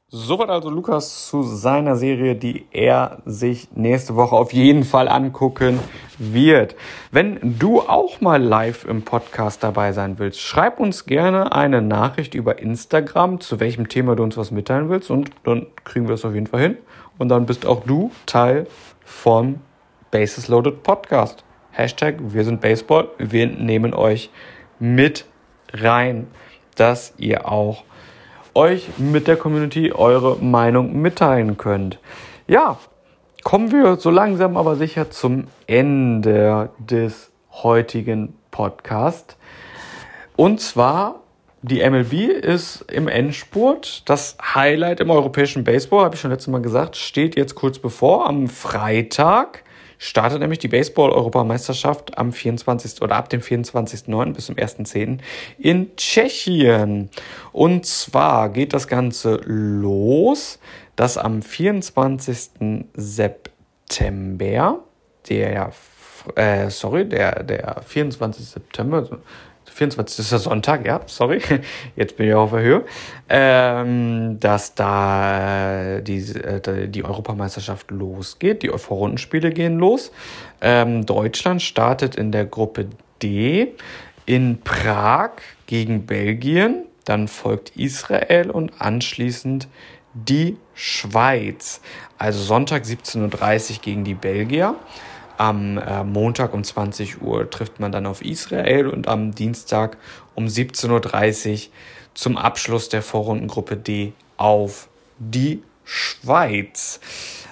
Speaker 1: Soweit also Lukas zu seiner Serie, die er sich nächste Woche auf jeden Fall angucken wird. Wenn du auch mal live im Podcast dabei sein willst, schreib uns gerne eine Nachricht über Instagram, zu welchem Thema du uns was mitteilen willst und dann kriegen wir das auf jeden Fall hin. Und dann bist auch du Teil von Bases Loaded Podcast. Hashtag wir sind Baseball. Wir nehmen euch mit rein, dass ihr auch euch mit der Community eure Meinung mitteilen könnt. Ja, kommen wir so langsam aber sicher zum Ende des heutigen Podcasts. Und zwar, die MLB ist im Endspurt. Das Highlight im europäischen Baseball, habe ich schon letztes Mal gesagt, steht jetzt kurz bevor. Am Freitag startet nämlich die Baseball-Europameisterschaft am 24. oder ab dem 24.09. bis zum 1.10. in Tschechien. Und zwar geht das Ganze los, dass am 24. September, der, äh, sorry, der, der 24. September, 24. ist der Sonntag, ja, sorry, jetzt bin ich auf der Höhe, ähm, dass da die, äh, die Europameisterschaft losgeht, die Vorrundenspiele gehen los. Ähm, Deutschland startet in der Gruppe D in Prag gegen Belgien, dann folgt Israel und anschließend die Schweiz. Also Sonntag 17.30 Uhr gegen die Belgier. Am äh, Montag um 20 Uhr trifft man dann auf Israel und am Dienstag um 17.30 Uhr zum Abschluss der Vorrundengruppe D auf die Schweiz.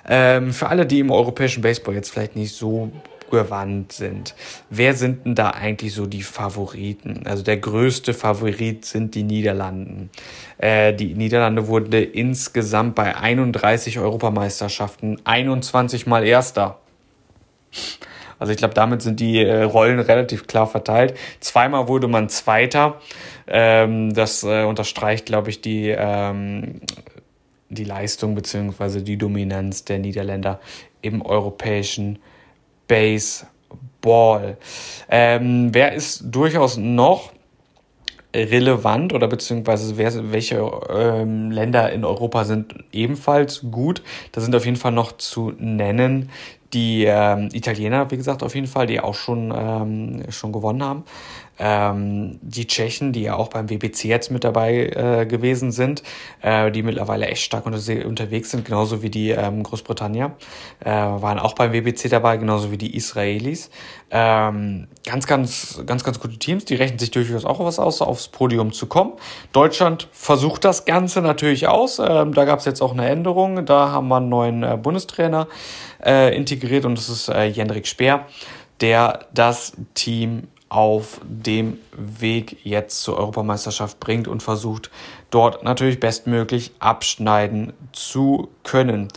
Speaker 1: Ähm, für alle, die im europäischen Baseball jetzt vielleicht nicht so gewandt sind. Wer sind denn da eigentlich so die Favoriten? Also der größte Favorit sind die Niederlanden. Äh, die Niederlande wurde insgesamt bei 31 Europameisterschaften 21 Mal Erster. Also ich glaube, damit sind die äh, Rollen relativ klar verteilt. Zweimal wurde man Zweiter. Ähm, das äh, unterstreicht, glaube ich, die, ähm, die Leistung bzw. die Dominanz der Niederländer im europäischen Baseball. Ähm, wer ist durchaus noch relevant oder beziehungsweise wer, welche ähm, Länder in Europa sind ebenfalls gut. Da sind auf jeden Fall noch zu nennen die ähm, Italiener, wie gesagt, auf jeden Fall, die auch schon, ähm, schon gewonnen haben. Ähm, die Tschechen, die ja auch beim WBC jetzt mit dabei äh, gewesen sind, äh, die mittlerweile echt stark unter unterwegs sind, genauso wie die ähm, Großbritannier, äh, waren auch beim WBC dabei, genauso wie die Israelis. Ähm, ganz, ganz, ganz, ganz gute Teams, die rechnen sich durchaus auch was aus, aufs Podium zu kommen. Deutschland versucht das Ganze natürlich aus. Ähm, da gab es jetzt auch eine Änderung. Da haben wir einen neuen äh, Bundestrainer äh, integriert und das ist äh, Jendrik Speer, der das Team auf dem Weg jetzt zur Europameisterschaft bringt und versucht, dort natürlich bestmöglich abschneiden zu können.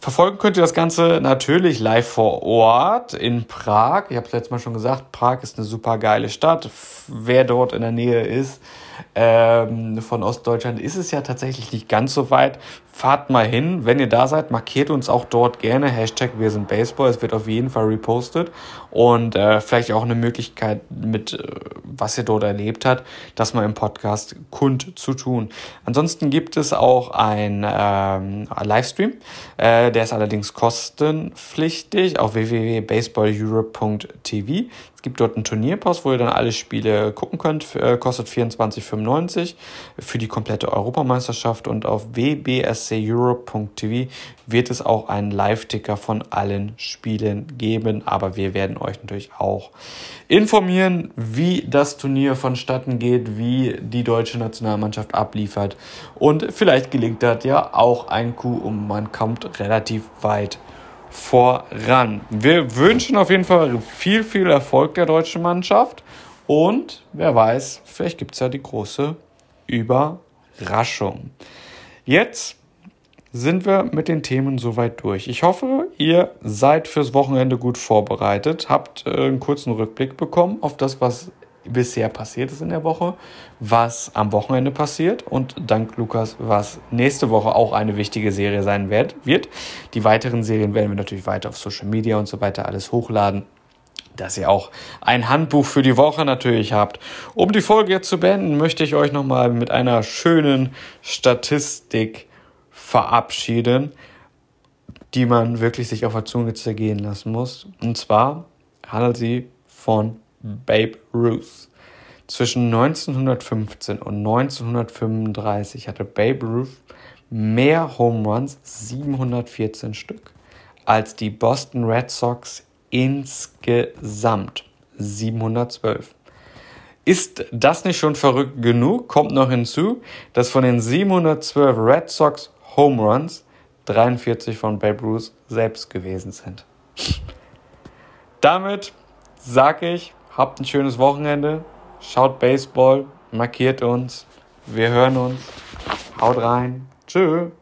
Speaker 1: Verfolgen könnt ihr das Ganze natürlich live vor Ort in Prag. Ich habe es letztes Mal schon gesagt, Prag ist eine super geile Stadt. Wer dort in der Nähe ist, ähm, von Ostdeutschland ist es ja tatsächlich nicht ganz so weit. Fahrt mal hin, wenn ihr da seid, markiert uns auch dort gerne. Hashtag wir sind Baseball. Es wird auf jeden Fall repostet. Und äh, vielleicht auch eine Möglichkeit mit, äh, was ihr dort erlebt habt, das mal im Podcast kund zu tun. Ansonsten gibt es auch ein ähm, Livestream. Äh, der ist allerdings kostenpflichtig auf www.baseballeurope.tv gibt dort einen Turnierpass, wo ihr dann alle Spiele gucken könnt. Äh, kostet 24,95 für die komplette Europameisterschaft und auf wbsceurope.tv wird es auch einen Live-Ticker von allen Spielen geben. Aber wir werden euch natürlich auch informieren, wie das Turnier vonstatten geht, wie die deutsche Nationalmannschaft abliefert. Und vielleicht gelingt das ja auch ein Coup und man kommt relativ weit voran. Wir wünschen auf jeden Fall viel, viel Erfolg der deutschen Mannschaft. Und wer weiß, vielleicht gibt es ja die große Überraschung. Jetzt sind wir mit den Themen soweit durch. Ich hoffe, ihr seid fürs Wochenende gut vorbereitet, habt äh, einen kurzen Rückblick bekommen auf das, was bisher passiert ist in der Woche, was am Wochenende passiert und dank Lukas, was nächste Woche auch eine wichtige Serie sein wird. Die weiteren Serien werden wir natürlich weiter auf Social Media und so weiter alles hochladen dass ihr auch ein Handbuch für die Woche natürlich habt. Um die Folge jetzt zu beenden, möchte ich euch nochmal mit einer schönen Statistik verabschieden, die man wirklich sich auf der Zunge zergehen lassen muss. Und zwar handelt sie von Babe Ruth. Zwischen 1915 und 1935 hatte Babe Ruth mehr Home Runs, 714 Stück, als die Boston Red Sox insgesamt, 712. Ist das nicht schon verrückt genug? Kommt noch hinzu, dass von den 712 Red Sox Home Runs 43 von Babe Ruth selbst gewesen sind. Damit sage ich, Habt ein schönes Wochenende. Schaut Baseball. Markiert uns. Wir hören uns. Haut rein. Tschüss.